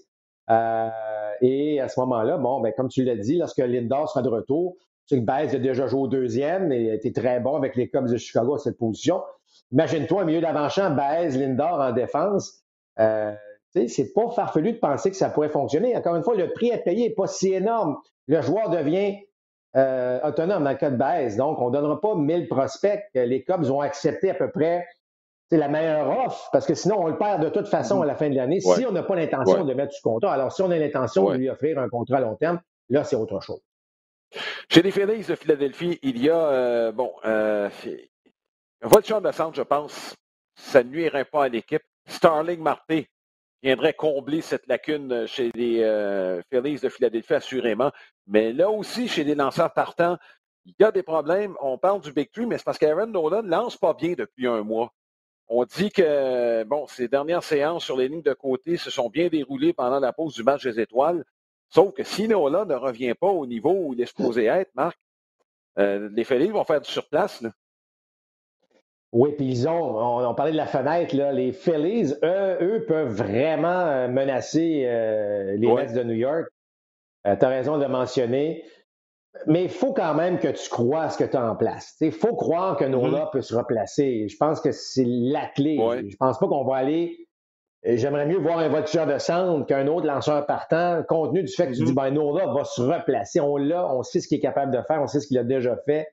Euh, et à ce moment-là, bon, ben, comme tu l'as dit, lorsque Lindor sera de retour, tu sais que Baez a déjà joué au deuxième et a été très bon avec les Cubs de Chicago à cette position. Imagine-toi, au milieu d'avant-champ, Baez, Lindor en défense. euh, c'est pas farfelu de penser que ça pourrait fonctionner. Encore une fois, le prix à payer n'est pas si énorme. Le joueur devient euh, autonome dans le cas de baisse. Donc, on ne donnera pas 1000 prospects. Les Cubs vont accepter à peu près la meilleure offre, parce que sinon, on le perd de toute façon à la fin de l'année si on n'a pas l'intention de mettre du contrat. Alors, si on a l'intention de lui offrir un contrat à long terme, là, c'est autre chose. Chez les Phillies de Philadelphie, il y a, euh, bon, euh, voiture de centre, je pense, ça ne nuirait pas à l'équipe. Starling Marté viendrait combler cette lacune chez les euh, Phillies de Philadelphie, assurément. Mais là aussi, chez les lanceurs partants, il y a des problèmes. On parle du Big Three, mais c'est parce qu'Aaron Nolan ne lance pas bien depuis un mois. On dit que, bon, ces dernières séances sur les lignes de côté se sont bien déroulées pendant la pause du match des étoiles. Sauf que si Nolan ne revient pas au niveau où il est supposé être, Marc, euh, les Phillies vont faire du surplace. Là. Oui, puis ils ont, on, parlait de la fenêtre, là, les Phillies, eux, eux peuvent vraiment euh, menacer euh, les Mets de New York. Euh, tu as raison de le mentionner. Mais il faut quand même que tu crois à ce que tu as en place. Il faut croire que Nola mm-hmm. peut se replacer. Je pense que c'est la clé. Je, pense pas qu'on va aller. J'aimerais mieux voir un voiture de centre qu'un autre lanceur partant, compte tenu du fait que tu dis, mm-hmm. ben, Nola va se replacer. On l'a, on sait ce qu'il est capable de faire, on sait ce qu'il a déjà fait.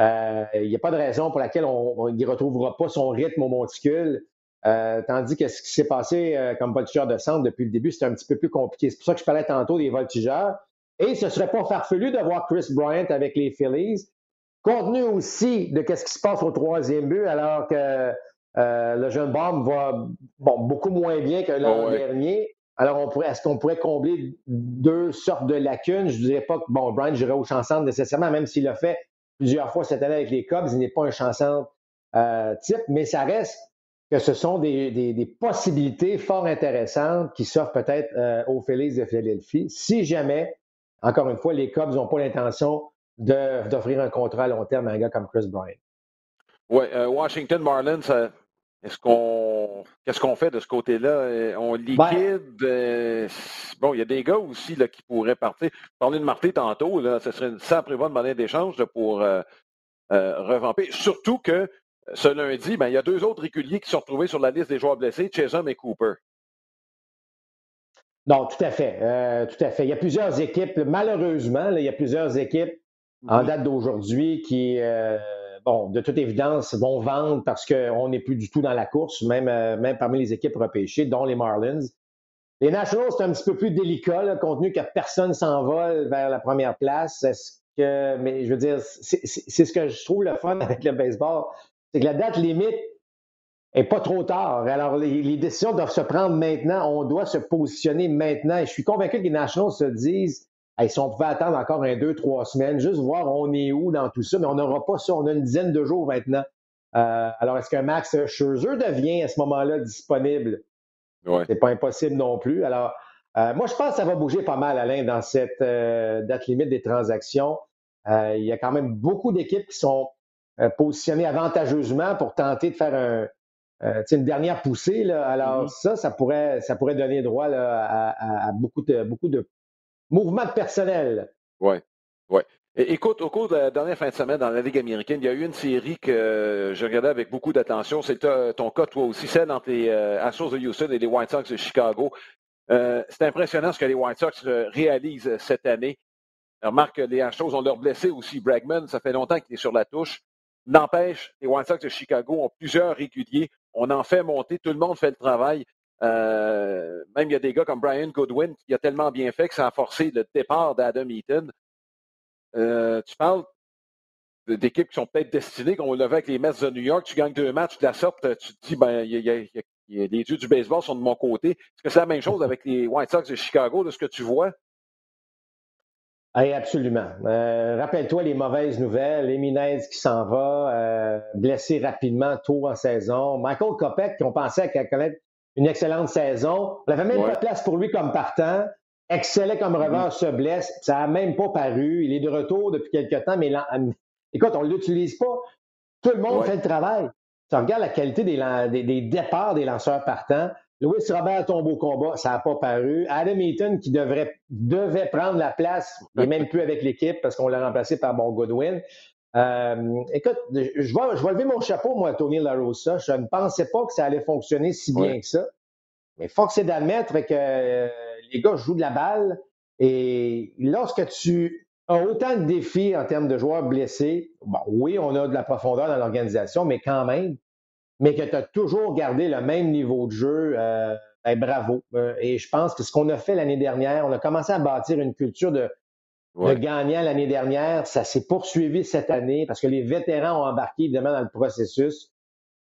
Euh, il n'y a pas de raison pour laquelle on n'y retrouvera pas son rythme au monticule. Euh, tandis que ce qui s'est passé euh, comme voltigeur de centre depuis le début, c'était un petit peu plus compliqué. C'est pour ça que je parlais tantôt des voltigeurs. Et ce ne serait pas farfelu de voir Chris Bryant avec les Phillies, compte tenu aussi de ce qui se passe au troisième but, alors que le jeune Bomb va bon, beaucoup moins bien que l'an dernier. Alors, est-ce qu'on pourrait combler deux sortes de lacunes? Je ne dirais pas que bon, Bryant jouerait au chanson nécessairement, même s'il l'a fait plusieurs fois cette année avec les Cubs. Il n'est pas un chanson euh, type, mais ça reste que ce sont des, possibilités fort intéressantes qui s'offrent peut-être euh, aux Phillies de Philadelphie. Si jamais, encore une fois, les Cubs n'ont pas l'intention d'offrir un contrat à long terme à un gars comme Chris Bryant. Oui, euh, Washington Marlins, est-ce qu'on qu'est-ce qu'on fait de ce côté-là? Euh, on ben liquide. Euh, bon, il y a des gars aussi là, qui pourraient partir. Parler de Marté tantôt, là, ce serait une simple bonne monnaie d'échange pour euh, revamper. Surtout que ce lundi, ben, il y a deux autres réguliers qui sont retrouvés sur la liste des joueurs blessés, Chesum et Cooper. Non, tout à fait. tout à fait. Il y a plusieurs équipes, malheureusement, il y a plusieurs équipes en mm-hmm. date d'aujourd'hui qui bon, de toute évidence, vont vendre parce qu'on n'est plus du tout dans la course, même, euh, parmi les équipes repêchées, dont les Marlins. Les Nationals, c'est un petit peu plus délicat, compte tenu que personne s'envole vers la première place. Mais je veux dire, c'est ce que je trouve le fun avec le baseball, c'est que la date limite est pas trop tard. Alors, les, les, décisions doivent se prendre maintenant. On doit se positionner maintenant. Et je suis convaincu que les Nationals se disent, si on pouvait attendre encore un, deux, trois semaines, juste voir on est où dans tout ça, mais on n'aura pas ça. On a une dizaine de jours maintenant. Euh, alors, est-ce qu'un Max Scherzer devient à ce moment-là disponible? Ouais. C'est pas impossible non plus. Alors, euh, moi, je pense que ça va bouger pas mal, Alain, dans cette euh, date limite des transactions. il y a quand même beaucoup d'équipes qui sont positionnées avantageusement pour tenter de faire un, une dernière poussée. Là. Alors, mm-hmm. ça, ça pourrait, ça pourrait donner droit à, beaucoup, de, beaucoup de mouvement personnel. Oui. Écoute, au cours de la dernière fin de semaine dans la Ligue américaine, il y a eu une série que je regardais avec beaucoup d'attention. C'est ton cas, toi aussi, celle entre les euh, Astros de Houston et les White Sox de Chicago. Euh, c'est impressionnant ce que les White Sox euh, réalisent cette année. Remarque les Astros ont leur blessé aussi. Bregman, ça fait longtemps qu'il est sur la touche. N'empêche, les White Sox de Chicago ont plusieurs réguliers. On en fait monter. Tout le monde fait le travail. Euh, même il y a des gars comme Brian Goodwin qui a tellement bien fait que ça a forcé le départ d'Adam Eaton. Euh, tu parles d'équipes qui sont peut-être destinées, comme on vu avec les Mets de New York, tu gagnes deux matchs de la sorte, tu te dis, ben, les dieux du baseball sont de mon côté. Est-ce que c'est la même chose avec les White Sox de Chicago, de ce que tu vois? Oui, absolument. Euh, rappelle-toi les mauvaises nouvelles. Eminez qui s'en va, blessé rapidement tôt en saison. Michael Kopek, qu'on pensait qu'elle connaître une excellente saison. On n'avait même pas de place pour lui comme partant. Excellait comme mm-hmm. revers, se blesse. Ça n'a même pas paru. Il est de retour depuis quelques temps, mais écoute, on ne l'utilise pas. Tout le monde fait le travail. Tu regardes la qualité des, des, départs des lanceurs partants. Louis Robert tombe au combat, ça n'a pas paru. Adam Eaton, qui devrait, devait prendre la place, n'est même plus avec l'équipe parce qu'on l'a remplacé par bon Goodwin. Euh, écoute, je vais, je vais lever mon chapeau, moi, à Tony LaRosa. Je ne pensais pas que ça allait fonctionner si bien que ça. Mais force est d'admettre que euh, les gars jouent de la balle. Et lorsque tu as autant de défis en termes de joueurs blessés, bon, oui, on a de la profondeur dans l'organisation, mais quand même, mais que tu as toujours gardé le même niveau de jeu, euh, ben, bravo. Et je pense que ce qu'on a fait l'année dernière, on a commencé à bâtir une culture de, de gagnant l'année dernière. Ça s'est poursuivi cette année parce que les vétérans ont embarqué évidemment dans le processus.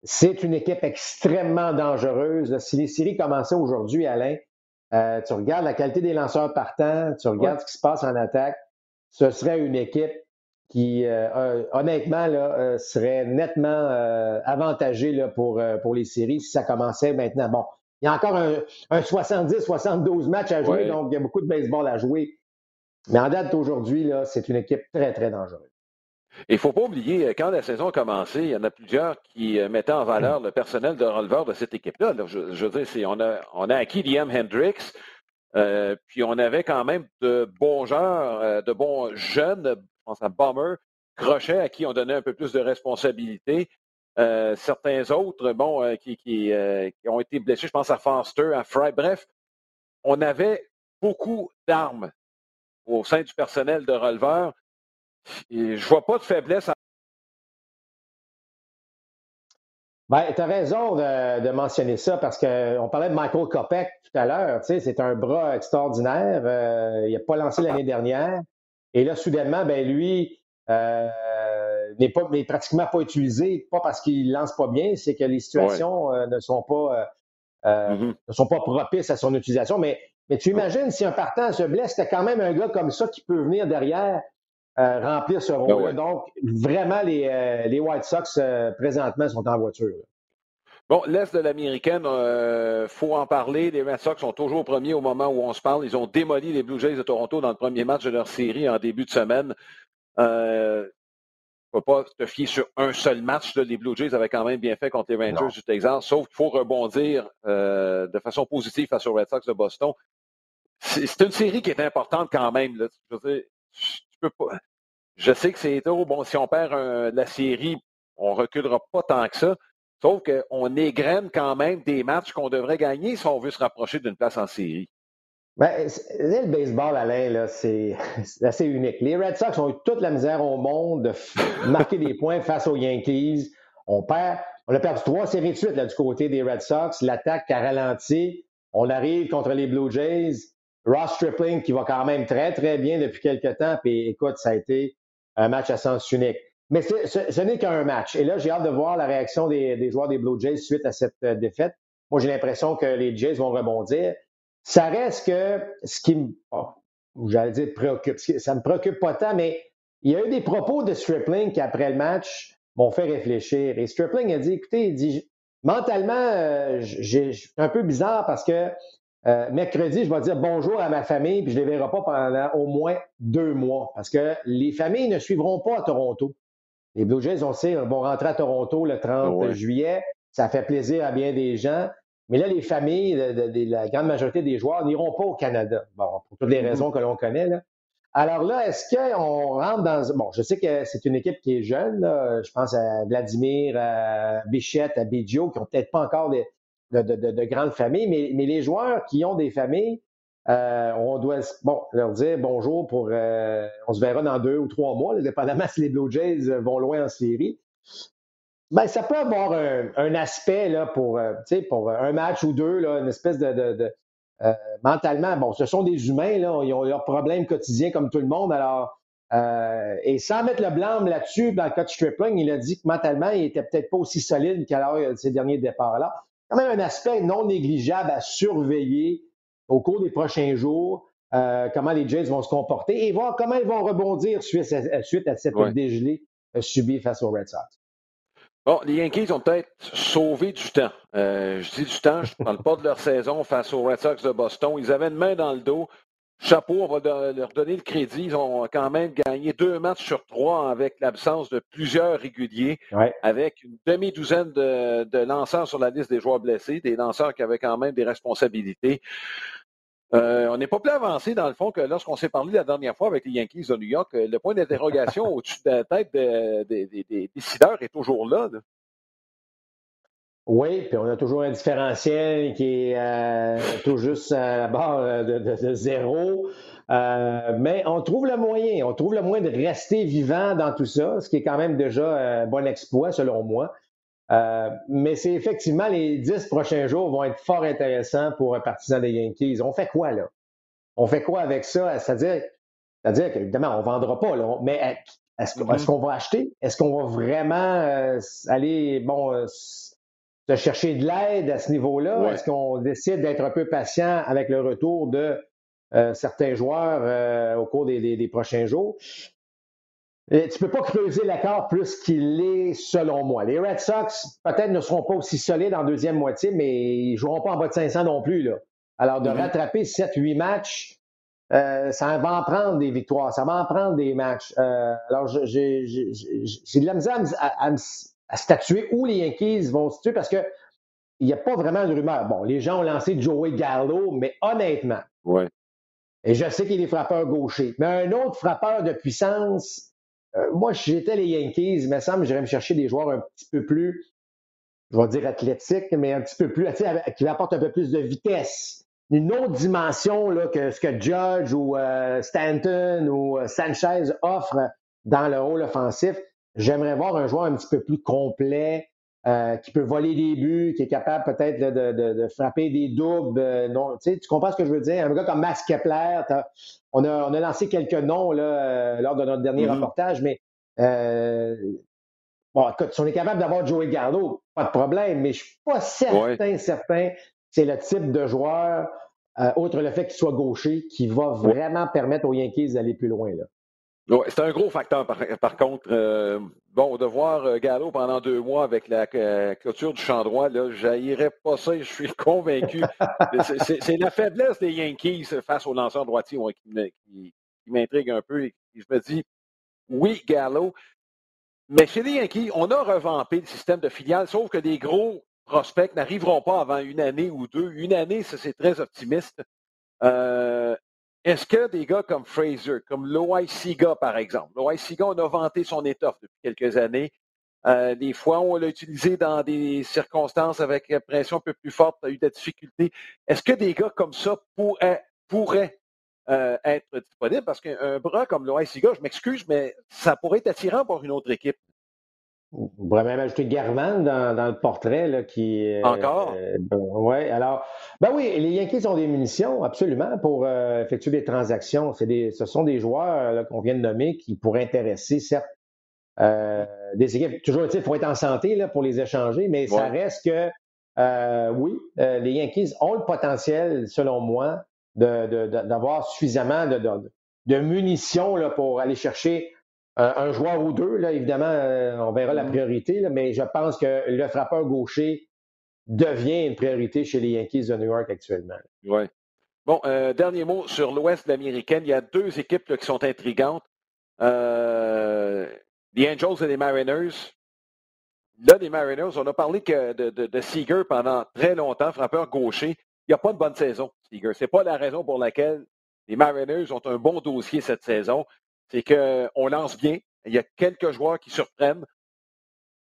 C'est une équipe extrêmement dangereuse. Si les séries commençaient aujourd'hui, Alain, euh, tu regardes la qualité des lanceurs partants, tu regardes ce qui se passe en attaque, ce serait une équipe qui, euh, honnêtement, là, euh, serait nettement avantagée là, pour, pour les séries si ça commençait maintenant. Bon, il y a encore un, 70-72 matchs à jouer, donc il y a beaucoup de baseball à jouer. Mais en date d'aujourd'hui, c'est une équipe très, très dangereuse. Il ne faut pas oublier, euh, quand la saison a commencé, il y en a plusieurs qui euh, mettaient en valeur le personnel de releveur de cette équipe-là. Je, veux dire, on a, on a acquis Liam Hendricks, euh, puis on avait quand même de bons joueurs, de bons jeunes, je pense à Bomber, Crochet, à qui on donnait un peu plus de responsabilité. certains autres, bon, qui, ont été blessés, je pense à Foster, à Fry. Bref, on avait beaucoup d'armes au sein du personnel de releveur je je vois pas de faiblesse. Ben, tu as raison de, mentionner ça parce qu'on parlait de Michael Kopek tout à l'heure. Tu sais, c'est un bras extraordinaire. Euh, il n'a pas lancé l'année dernière. Et là, soudainement, ben, lui euh, n'est pas pratiquement pas utilisé, pas parce qu'il lance pas bien, c'est que les situations euh, ne sont pas mm-hmm. ne sont pas propices à son utilisation. Mais, mais tu imagines si un partant se blesse, c'était quand même un gars comme ça qui peut venir derrière euh, remplir ce ben rôle Donc, vraiment, les, euh, les White Sox, euh, présentement, sont en voiture. Bon, l'Est de l'Américaine, il faut en parler. Les Red Sox sont toujours premiers au moment où on se parle. Ils ont démoli les Blue Jays de Toronto dans le premier match de leur série en début de semaine. Il ne faut pas te fier sur un seul match. Les Blue Jays avaient quand même bien fait contre les Rangers du Texas, sauf qu'il faut rebondir de façon positive face aux Red Sox de Boston. C'est une série qui est importante quand même. Je sais que c'est tôt. Bon, si on perd la série, on reculera pas tant que ça. Sauf qu'on égrène quand même des matchs qu'on devrait gagner si on veut se rapprocher d'une place en série. Ben, le baseball, Alain, c'est assez unique. Les Red Sox ont eu toute la misère au monde de marquer des points face aux Yankees. On perd, on a perdu trois séries de suite du côté des Red Sox. L'attaque a ralenti. On arrive contre les Blue Jays. Ross Stripling qui va quand même très, très bien depuis quelques temps. Puis écoute, ça a été un match à sens unique. Mais ce, n'est qu'un match. Et là, j'ai hâte de voir la réaction des, joueurs des Blue Jays suite à cette euh, défaite. Moi, j'ai l'impression que les Jays vont rebondir. Ça reste que ce qui me, oh, j'allais dire préoccupe, ça me préoccupe pas tant, mais il y a eu des propos de Stripling qui, après le match, m'ont fait réfléchir. Et Stripling a dit, écoutez, il dit, mentalement, euh, j'ai un peu bizarre parce que euh, mercredi, je vais dire bonjour à ma famille, puis je ne les verrai pas pendant au moins deux mois, parce que les familles ne suivront pas à Toronto. Les Blue Jays, on sait, vont rentrer à Toronto le 30 juillet. Ça fait plaisir à bien des gens. Mais là, les familles, de, la grande majorité des joueurs n'iront pas au Canada. Bon, pour toutes les mm-hmm. raisons que l'on connaît. Là. Alors là, est-ce qu'on rentre dans... Bon, je sais que c'est une équipe qui est jeune. Je pense à Vladimir, à Bichette, à Biggio, qui n'ont peut-être pas encore des, de, grandes familles, mais, les joueurs qui ont des familles, euh, on doit bon, leur dire bonjour pour. Euh, on se verra dans deux ou trois mois, dépendamment si les Blue Jays vont loin en série. Ben, ça peut avoir un, aspect là, pour, euh, pour un match ou deux, là, une espèce de. mentalement, bon, ce sont des humains, là, ils ont leurs problèmes quotidiens comme tout le monde. Alors, et sans mettre le blâme là-dessus, dans le cas de Stripling, il a dit que mentalement, il était peut-être pas aussi solide qu'à l'heure de ces derniers départs-là quand même un aspect non négligeable à surveiller au cours des prochains jours, euh, comment les Jays vont se comporter et voir comment ils vont rebondir suite à, suite à cette dégelée euh, subie face aux Red Sox. Bon, les Yankees ont peut-être sauvé du temps. Euh, je dis du temps, je ne parle pas de leur saison face aux Red Sox de Boston. Ils avaient une main dans le dos chapeau, on va leur donner le crédit. Ils ont quand même gagné deux matchs sur trois avec l'absence de plusieurs réguliers, avec une demi-douzaine de, lanceurs sur la liste des joueurs blessés, des lanceurs qui avaient quand même des responsabilités. Euh, on n'est pas plus avancé, dans le fond, que lorsqu'on s'est parlé la dernière fois avec les Yankees de New York. Le point d'interrogation au-dessus de la tête des décideurs est toujours là. Oui, puis on a toujours un différentiel qui est euh, tout juste à la barre de, zéro. Euh, mais on trouve le moyen, on trouve le moyen de rester vivant dans tout ça, ce qui est quand même déjà un bon exploit selon moi. Euh, mais c'est effectivement les dix prochains jours vont être fort intéressants pour un partisan des Yankees. On fait quoi là? On fait quoi avec ça? C'est-à-dire, c'est-à-dire qu'évidemment, on ne vendra pas, là, mais mm-hmm. est-ce qu'on va acheter? Est-ce qu'on va vraiment aller bon de chercher de l'aide à ce niveau-là? Est-ce qu'on décide d'être un peu patient avec le retour de euh, certains joueurs euh, au cours des, prochains jours? tu ne peux pas creuser l'accord plus qu'il est, selon moi. Les Red Sox, peut-être, ne seront pas aussi solides en deuxième moitié, mais ils ne joueront pas en bas de 500 non plus. Là. Alors, de mm-hmm. rattraper 7-8 matchs, euh, ça va en prendre des victoires, ça va en prendre des matchs. alors, j'ai de la misère à, à, à statuer où les Yankees vont se situer parce que il n'y a pas vraiment de rumeur. Bon, les gens ont lancé Joey Gallo, mais honnêtement, ouais. et je sais qu'il est frappeur gaucher, mais un autre frappeur de puissance, euh, moi, si j'étais les Yankees, il me semble que j'irais me chercher des joueurs un petit peu plus, je vais dire athlétiques, mais un petit peu plus, qui apportent un peu plus de vitesse. Une autre dimension là, que ce que Judge ou euh, Stanton ou euh, Sanchez offrent dans le rôle offensif. J'aimerais voir un joueur un petit peu plus complet, euh, qui peut voler des buts, qui est capable peut-être de, de, de, frapper des doubles. Euh, non, tu comprends ce que je veux dire? Un gars comme Max Kepler, on a, on a lancé quelques noms là, euh, lors de notre dernier mm-hmm. reportage, mais bon, écoute, si on est capable d'avoir Joey Gardo, pas de problème, mais je suis pas certain, certain c'est le type de joueur, outre le fait qu'il soit gaucher, qui va vraiment permettre aux Yankees d'aller plus loin. Là c'est un gros facteur, par, contre. Euh, bon, de voir euh, Gallo pendant deux mois avec la euh, clôture du champ droit, là, j'haïrais pas ça, je suis convaincu. c'est la faiblesse des Yankees face aux lanceurs droitiers qui, m'intrigue un peu. Et je me dis, oui, Gallo, mais chez les Yankees, on a revampé le système de filiales, sauf que des gros prospects n'arriveront pas avant une année ou deux. Une année, c'est très optimiste. Est-ce que des gars comme Fraser, comme Loai Siga, par exemple, Loai Siga, on a vanté son étoffe depuis quelques années. Euh, des fois, on l'a utilisé dans des circonstances avec une pression un peu plus forte, a eu des difficultés. Est-ce que des gars comme ça pourraient, pourraient euh, être disponibles? Parce qu'un bras comme Loai Siga, je m'excuse, mais ça pourrait être attirant pour une autre équipe. On pourrait même ajouter Garman dans, le portrait là, qui. Euh, Encore? Euh, oui, alors. Ben oui, les Yankees ont des munitions, absolument, pour euh, effectuer des transactions. Des, ce sont des joueurs qu'on vient de nommer qui pourraient intéresser, certes, des équipes. Toujours, il faut être en santé là, pour les échanger, mais ça reste que, oui, les Yankees ont le potentiel, selon moi, d'avoir de, suffisamment de, de, munitions là, pour aller chercher un joueur ou deux, là, évidemment, euh, on verra la mm-hmm. priorité, mais je pense que le frappeur gaucher devient une priorité chez les Yankees de New York actuellement. Oui. Bon, euh, dernier mot sur l'Ouest américaine. Il y a deux équipes qui sont intrigantes. Euh, les Angels et les Mariners. Là, les Mariners, on a parlé que de, de, Seager pendant très longtemps, frappeur gaucher. Il n'y a pas de bonne saison, Seager. Ce n'est pas la raison pour laquelle les Mariners ont un bon dossier cette saison c'est qu'on lance bien. Il y a quelques joueurs qui surprennent.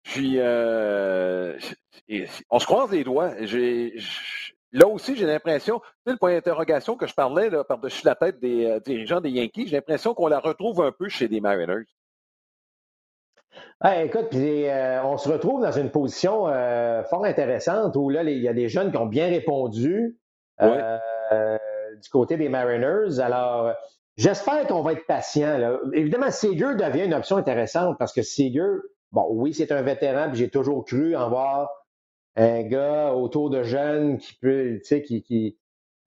Puis, euh, on se croise les doigts. là aussi, j'ai l'impression, tu le point d'interrogation que je parlais par-dessus la tête des euh, dirigeants des Yankees, j'ai l'impression qu'on la retrouve un peu chez les Mariners. écoute, puis euh, on se retrouve dans une position fort intéressante où là, il y a des jeunes qui ont bien répondu du côté des Mariners. Alors, J'espère qu'on va être patient. Évidemment, Seager devient une option intéressante parce que Seager, bon, oui, c'est un vétéran, puis j'ai toujours cru en voir un gars autour de jeunes qui peut, tu sais, qui, qui,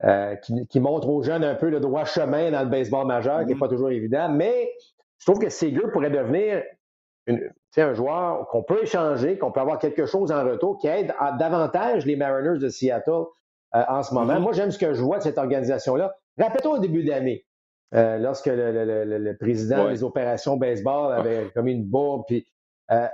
euh, qui, montre aux jeunes un peu le droit chemin dans le baseball majeur, qui n'est mm-hmm. pas toujours évident. Mais je trouve que Seager pourrait devenir un joueur qu'on peut échanger, qu'on peut avoir quelque chose en retour, qui aide davantage les Mariners de Seattle euh, en ce moment. Mm-hmm. Moi, j'aime ce que je vois de cette organisation-là. Rappelez-toi au début d'année. Euh, lorsque le, président des opérations baseball avait commis une bourre. Puis, euh,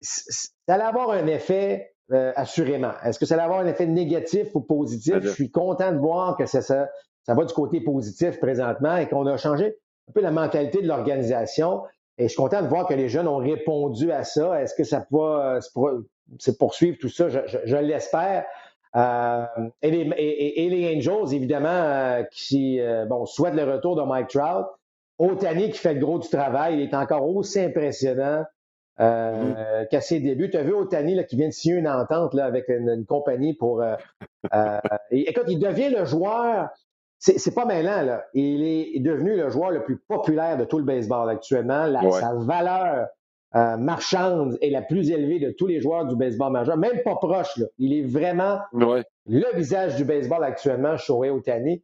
ça allait avoir un effet, euh, assurément. Est-ce que ça allait avoir un effet négatif ou positif? Je suis content de voir que ça, ça, ça va du côté positif présentement et qu'on a changé un peu la mentalité de l'organisation. Et je suis content de voir que les jeunes ont répondu à ça. Est-ce que ça va se poursuivre tout ça? Je, l'espère. Et, les, Angels, évidemment, qui bon, souhaitent le retour de Mike Trout. Otani qui fait le gros du travail, il est encore aussi impressionnant euh, qu'à ses débuts. Tu as vu Otani là, qui vient de signer une entente là, avec une, compagnie pour. Euh, euh, écoute, il devient le joueur. C'est pas mêlant, là. Il est devenu le joueur le plus populaire de tout le baseball actuellement. Sa valeur euh, marchande est la plus élevée de tous les joueurs du baseball majeur, même pas proche. Là. Il est vraiment le visage du baseball actuellement, Shohei Otani.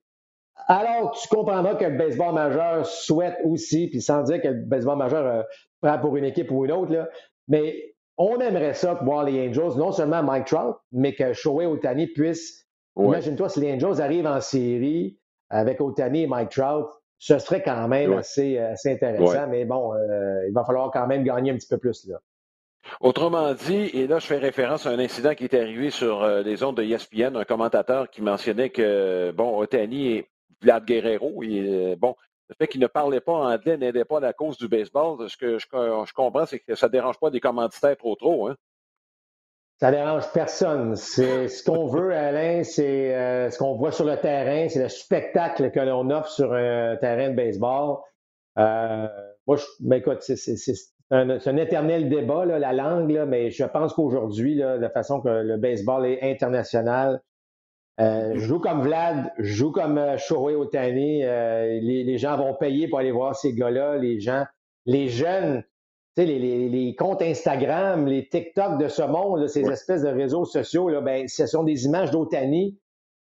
Alors, tu comprendras que le baseball majeur souhaite aussi, puis sans dire que le baseball majeur euh, prend pour une équipe ou une autre, là, mais on aimerait ça voir les Angels, non seulement Mike Trout, mais que Shohei Otani puisse. Imagine-toi si les Angels arrivent en série avec Otani et Mike Trout, ce serait quand même assez, intéressant, mais bon, euh, il va falloir quand même gagner un petit peu plus là. Autrement dit, et là je fais référence à un incident qui est arrivé sur euh, les ondes de ESPN, un commentateur qui mentionnait que bon, Otani est Vlad Guerrero. Et, bon, le fait qu'il ne parlait pas anglais n'aidait pas la cause du baseball. Ce que je, comprends, c'est que ça ne dérange pas des commanditaires trop trop. Hein? Ça dérange personne. C'est ce qu'on veut, Alain, c'est euh, ce qu'on voit sur le terrain, c'est le spectacle que l'on offre sur un terrain de baseball. Euh, moi, je, ben, écoute, c'est un, éternel débat, la langue, mais je pense qu'aujourd'hui, la façon que le baseball est international, euh, je joue comme Vlad, je joue comme euh, Shohei Otani. Euh, les, gens vont payer pour aller voir ces gars-là. Les gens, les jeunes, les, les, les, comptes Instagram, les TikTok de ce monde, ces espèces de réseaux sociaux, là, ben, ce sont des images d'Otani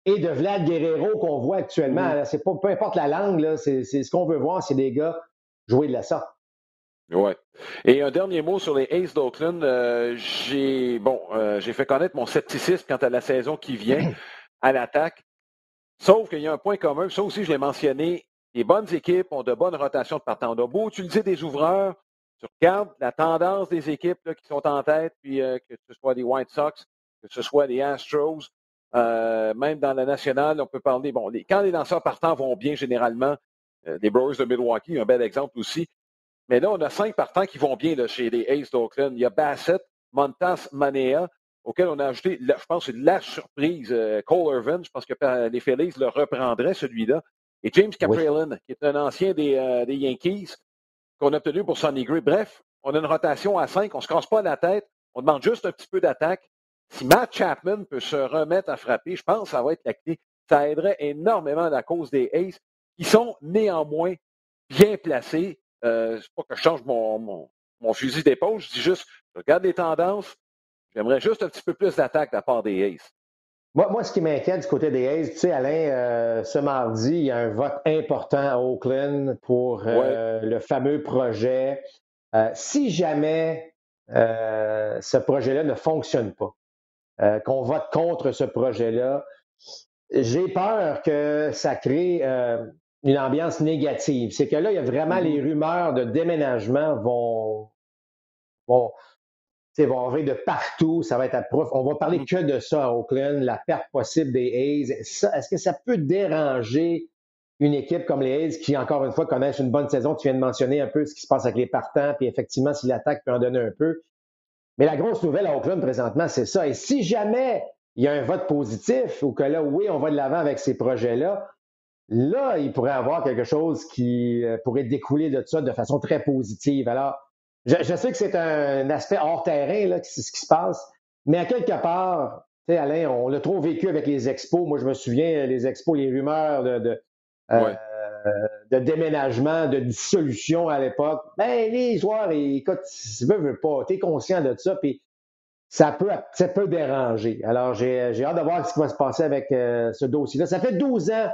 et de Vlad Guerrero qu'on voit actuellement. C'est pas peu importe la langue, c'est ce qu'on veut voir, c'est des gars jouer de la sorte. Oui. Et un dernier mot sur les Aces d'Oakland. j'ai bon, j'ai fait connaître mon scepticisme quant à la saison qui vient. à l'attaque. Sauf qu'il y a un point commun, ça aussi je l'ai mentionné, les bonnes équipes ont de bonnes rotations de partant. On a beau utiliser des ouvreurs, tu regardes la tendance des équipes qui sont en tête, puis euh, que ce soit des White Sox, que ce soit des Astros, euh, même dans la nationale, on peut parler, bon, quand les lanceurs partants vont bien généralement, euh, les Brewers de Milwaukee, un bel exemple aussi, mais là, on a cinq partants qui vont bien là, chez les Aces d'Oakland. Il y a Bassett, Montas, Manea, auquel on a ajouté, je pense, la surprise, euh, Cole Irvin. Je pense que les Phillies le reprendraient, celui-là. Et James Caprellin, qui est un ancien des, euh, Yankees, qu'on a obtenu pour Sonny Gray. Bref, on a une rotation à 5, on ne se casse pas la tête, on demande juste un petit peu d'attaque. Si Matt Chapman peut se remettre à frapper, je pense que ça va être la clé. Ça aiderait énormément à la cause des Aces, qui sont néanmoins bien placés. Euh, c'est pas que je change mon, mon, fusil d'épaule, je dis juste, je regarde les tendances, J'aimerais juste un petit peu plus d'attaque de la part des Aces. Moi, moi, ce qui m'inquiète du côté des Aces, tu sais, Alain, euh, ce mardi, il y a un vote important à Oakland pour euh, le fameux projet. Euh, si jamais ce projet-là ne fonctionne pas, qu'on vote contre ce projet-là, j'ai peur que ça crée une ambiance négative. C'est que là, il y a vraiment mm-hmm. les rumeurs de déménagement vont, vont, il va arriver de partout, ça va être à prof. On va parler mm. que de ça à Oakland, la perte possible des A's. Est-ce que ça peut déranger une équipe comme les A's qui, encore une fois, connaissent une bonne saison? Tu viens de mentionner un peu ce qui se passe avec les partants, puis effectivement, si l'attaque peut en donner un peu. Mais la grosse nouvelle à Oakland présentement, c'est ça. Et si jamais il y a un vote positif ou que là, oui, on va de l'avant avec ces projets-là, là, il pourrait y avoir quelque chose qui euh, pourrait découler de ça de façon très positive. Alors, je, sais que c'est un aspect hors terrain, là, ce qui se passe, mais à quelque part, tu sais, Alain, on l'a trop vécu avec les expos. Moi, je me souviens, les expos, les rumeurs de, de, euh, de déménagement, de dissolution à l'époque. Ben, les joueurs, écoute, tu veux, veux pas, tu es conscient de ça, puis ça peut, ça peut déranger. Alors, j'ai hâte de voir ce qui va se passer avec euh, ce dossier-là. Ça fait 12 ans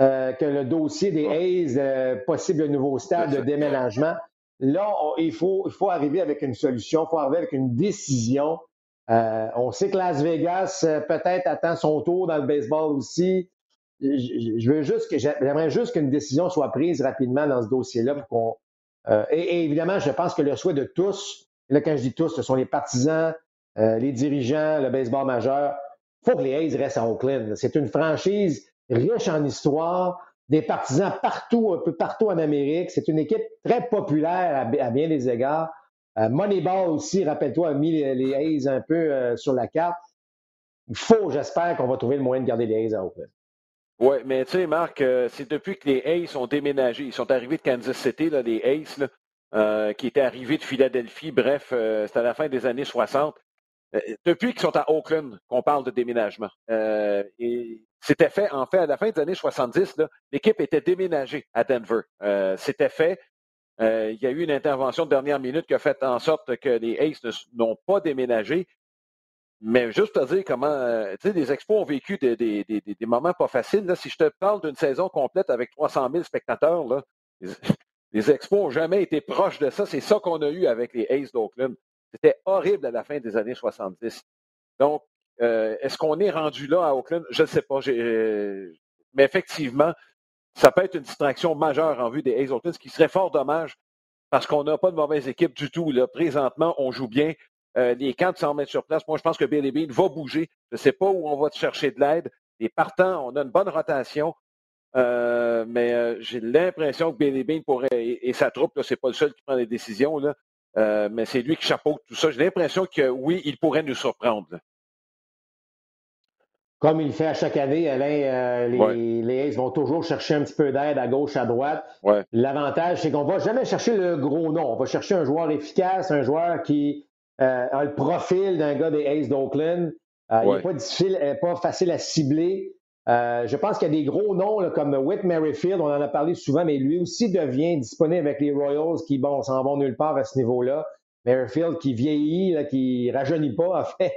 euh, que le dossier des A's, possible nouveau stade de déménagement, Là, il, faut, arriver avec une solution, il faut arriver avec une décision. Euh, on sait que Las Vegas euh, peut-être attend son tour dans le baseball aussi. Je, juste j'aimerais juste qu'une décision soit prise rapidement dans ce dossier-là. Euh, et, évidemment, je pense que le souhait de tous, là quand je dis tous, ce sont les partisans, les dirigeants, le baseball majeur. Faut que les A's restent à Oakland. C'est une franchise riche en histoire, des partisans partout, un peu partout en Amérique. C'est une équipe très populaire à, bien des égards. Euh, Moneyball aussi, rappelle-toi, a mis les, les un peu euh, sur la carte. Il faut, j'espère, qu'on va trouver le moyen de garder les A's à Oakland. Oui, mais tu sais, Marc, euh, c'est depuis que les Aces ont déménagé. Ils sont arrivés de Kansas City, là, les là, qui étaient arrivés de Philadelphie. Bref, c'était à la fin des années 60. depuis qu'ils sont à Oakland qu'on parle de déménagement. C'était fait, en fait, à la fin des années 70, l'équipe était déménagée à Denver. c'était fait. il y a eu une intervention de dernière minute qui a fait en sorte que les Aces n'ont pas déménagé. Mais juste pour dire comment, euh, tu sais, les expos ont vécu des, des, des, des moments pas faciles. Là. Si je te parle d'une saison complète avec 300 000 spectateurs, là, les, expos n'ont jamais été proches de ça. C'est ça qu'on a eu avec les Aces d'Oakland. C'était horrible à la fin des années 70. Donc, euh, est-ce qu'on est rendu là à Oakland? Je ne sais pas. Euh, mais effectivement, ça peut être une distraction majeure en vue des d'Oakland, ce qui serait fort dommage parce qu'on n'a pas de mauvaise équipe du tout. Là. Présentement, on joue bien. Euh, les camps s'en mettre sur place. Moi, je pense que Billy Bean va bouger. Je ne sais pas où on va te chercher de l'aide. Les partants, on a une bonne rotation. Mais j'ai l'impression que Billy Bean pourrait, et, sa troupe, ce n'est pas le seul qui prend les décisions, là, mais c'est lui qui chapeaute tout ça. J'ai l'impression que oui, il pourrait nous surprendre. Comme il fait à chaque année, Alain, les, les Aces vont toujours chercher un petit peu d'aide à gauche, à droite. L'avantage, c'est qu'on ne va jamais chercher le gros nom. On va chercher un joueur efficace, un joueur qui euh, a le profil d'un gars des Aces d'Oakland. Euh, il n'est pas difficile, pas facile à cibler. Euh, je pense qu'il y a des gros noms comme Whit Merrifield, on en a parlé souvent, mais lui aussi devient disponible avec les Royals qui, bon, s'en vont nulle part à ce niveau-là. Merrifield qui vieillit, là, qui rajeunit pas, en fait,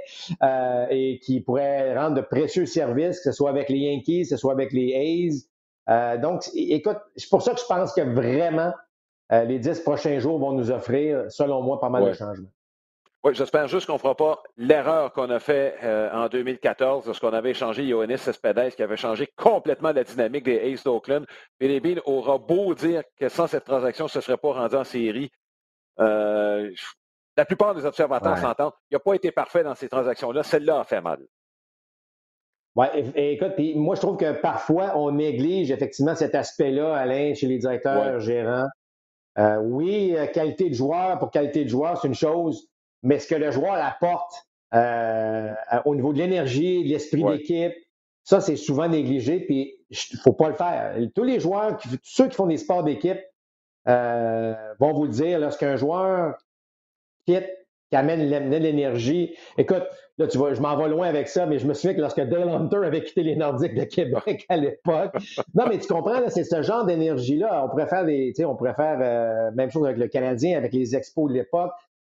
et qui pourrait rendre de précieux services, que ce soit avec les Yankees, que ce soit avec les A's. donc, écoute, c'est pour ça que je pense que vraiment, les dix prochains jours vont nous offrir, selon moi, pas mal de changements. Oui, j'espère juste qu'on ne fera pas l'erreur qu'on a fait euh, en 2014 lorsqu'on avait échangé Ioannis Cespedes, qui avait changé complètement la dynamique des Aces d'Oakland. Billy Bean aura beau dire que sans cette transaction, ce ne serait pas rendu en série. Euh, la plupart des observateurs s'entendent. Il n'a pas été parfait dans ces transactions-là. Celle-là a fait mal. Oui, écoute, moi, je trouve que parfois, on néglige effectivement cet aspect-là, Alain, chez les directeurs, gérants. Euh, oui, qualité de joueur pour qualité de joueur, c'est une chose mais ce que le joueur apporte euh, au niveau de l'énergie, de l'esprit d'équipe, ça, c'est souvent négligé, puis il ne faut pas le faire. Tous les joueurs, ceux qui font des sports d'équipe, euh, vont vous le dire, lorsqu'un joueur quitte, qui amène de l'énergie. Écoute, là, tu vois, je m'en vais loin avec ça, mais je me souviens que lorsque Dale Hunter avait quitté les Nordiques de Québec à l'époque. Non, mais tu comprends, c'est ce genre d'énergie-là. On faire des, on pourrait faire euh, même chose avec le Canadien, avec les expos de l'époque.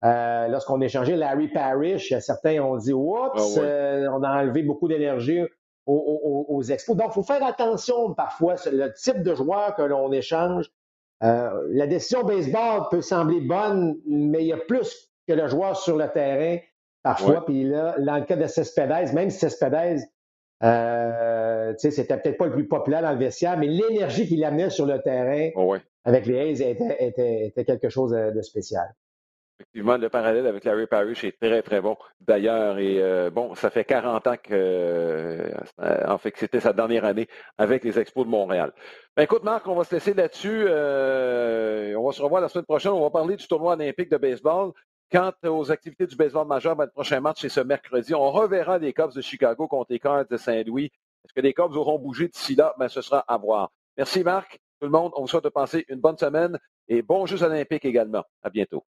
Euh, lorsqu'on échangeait Larry Parrish, certains ont dit Oups, ah euh, on a enlevé beaucoup d'énergie aux, expos. Donc, il faut faire attention parfois le type de joueur que l'on échange. Euh, la décision baseball peut sembler bonne, mais il y a plus que le joueur sur le terrain parfois. Puis là, dans le cas de Cespedes, même si Cespedes, euh, c'était peut-être pas le plus populaire dans le vestiaire, mais l'énergie qu'il amenait sur le terrain avec les Hayes était, était, quelque chose de spécial. Effectivement, le parallèle avec Larry Parrish est très, très bon. D'ailleurs, et euh, bon, ça fait 40 ans que, euh, en fait, que c'était sa dernière année avec les Expos de Montréal. Ben, écoute, Marc, on va se laisser là-dessus. Euh, on va se revoir la semaine prochaine. On va parler du tournoi olympique de baseball. Quant aux activités du baseball majeur, ben, le prochain match, c'est ce mercredi. On reverra les Cubs de Chicago contre les Cards de Saint-Louis. Est-ce que les Cubs auront bougé d'ici là? Ben, ce sera à voir. Merci, Marc. Tout le monde, on vous souhaite de passer une bonne semaine et bons Jeux olympiques également. À bientôt.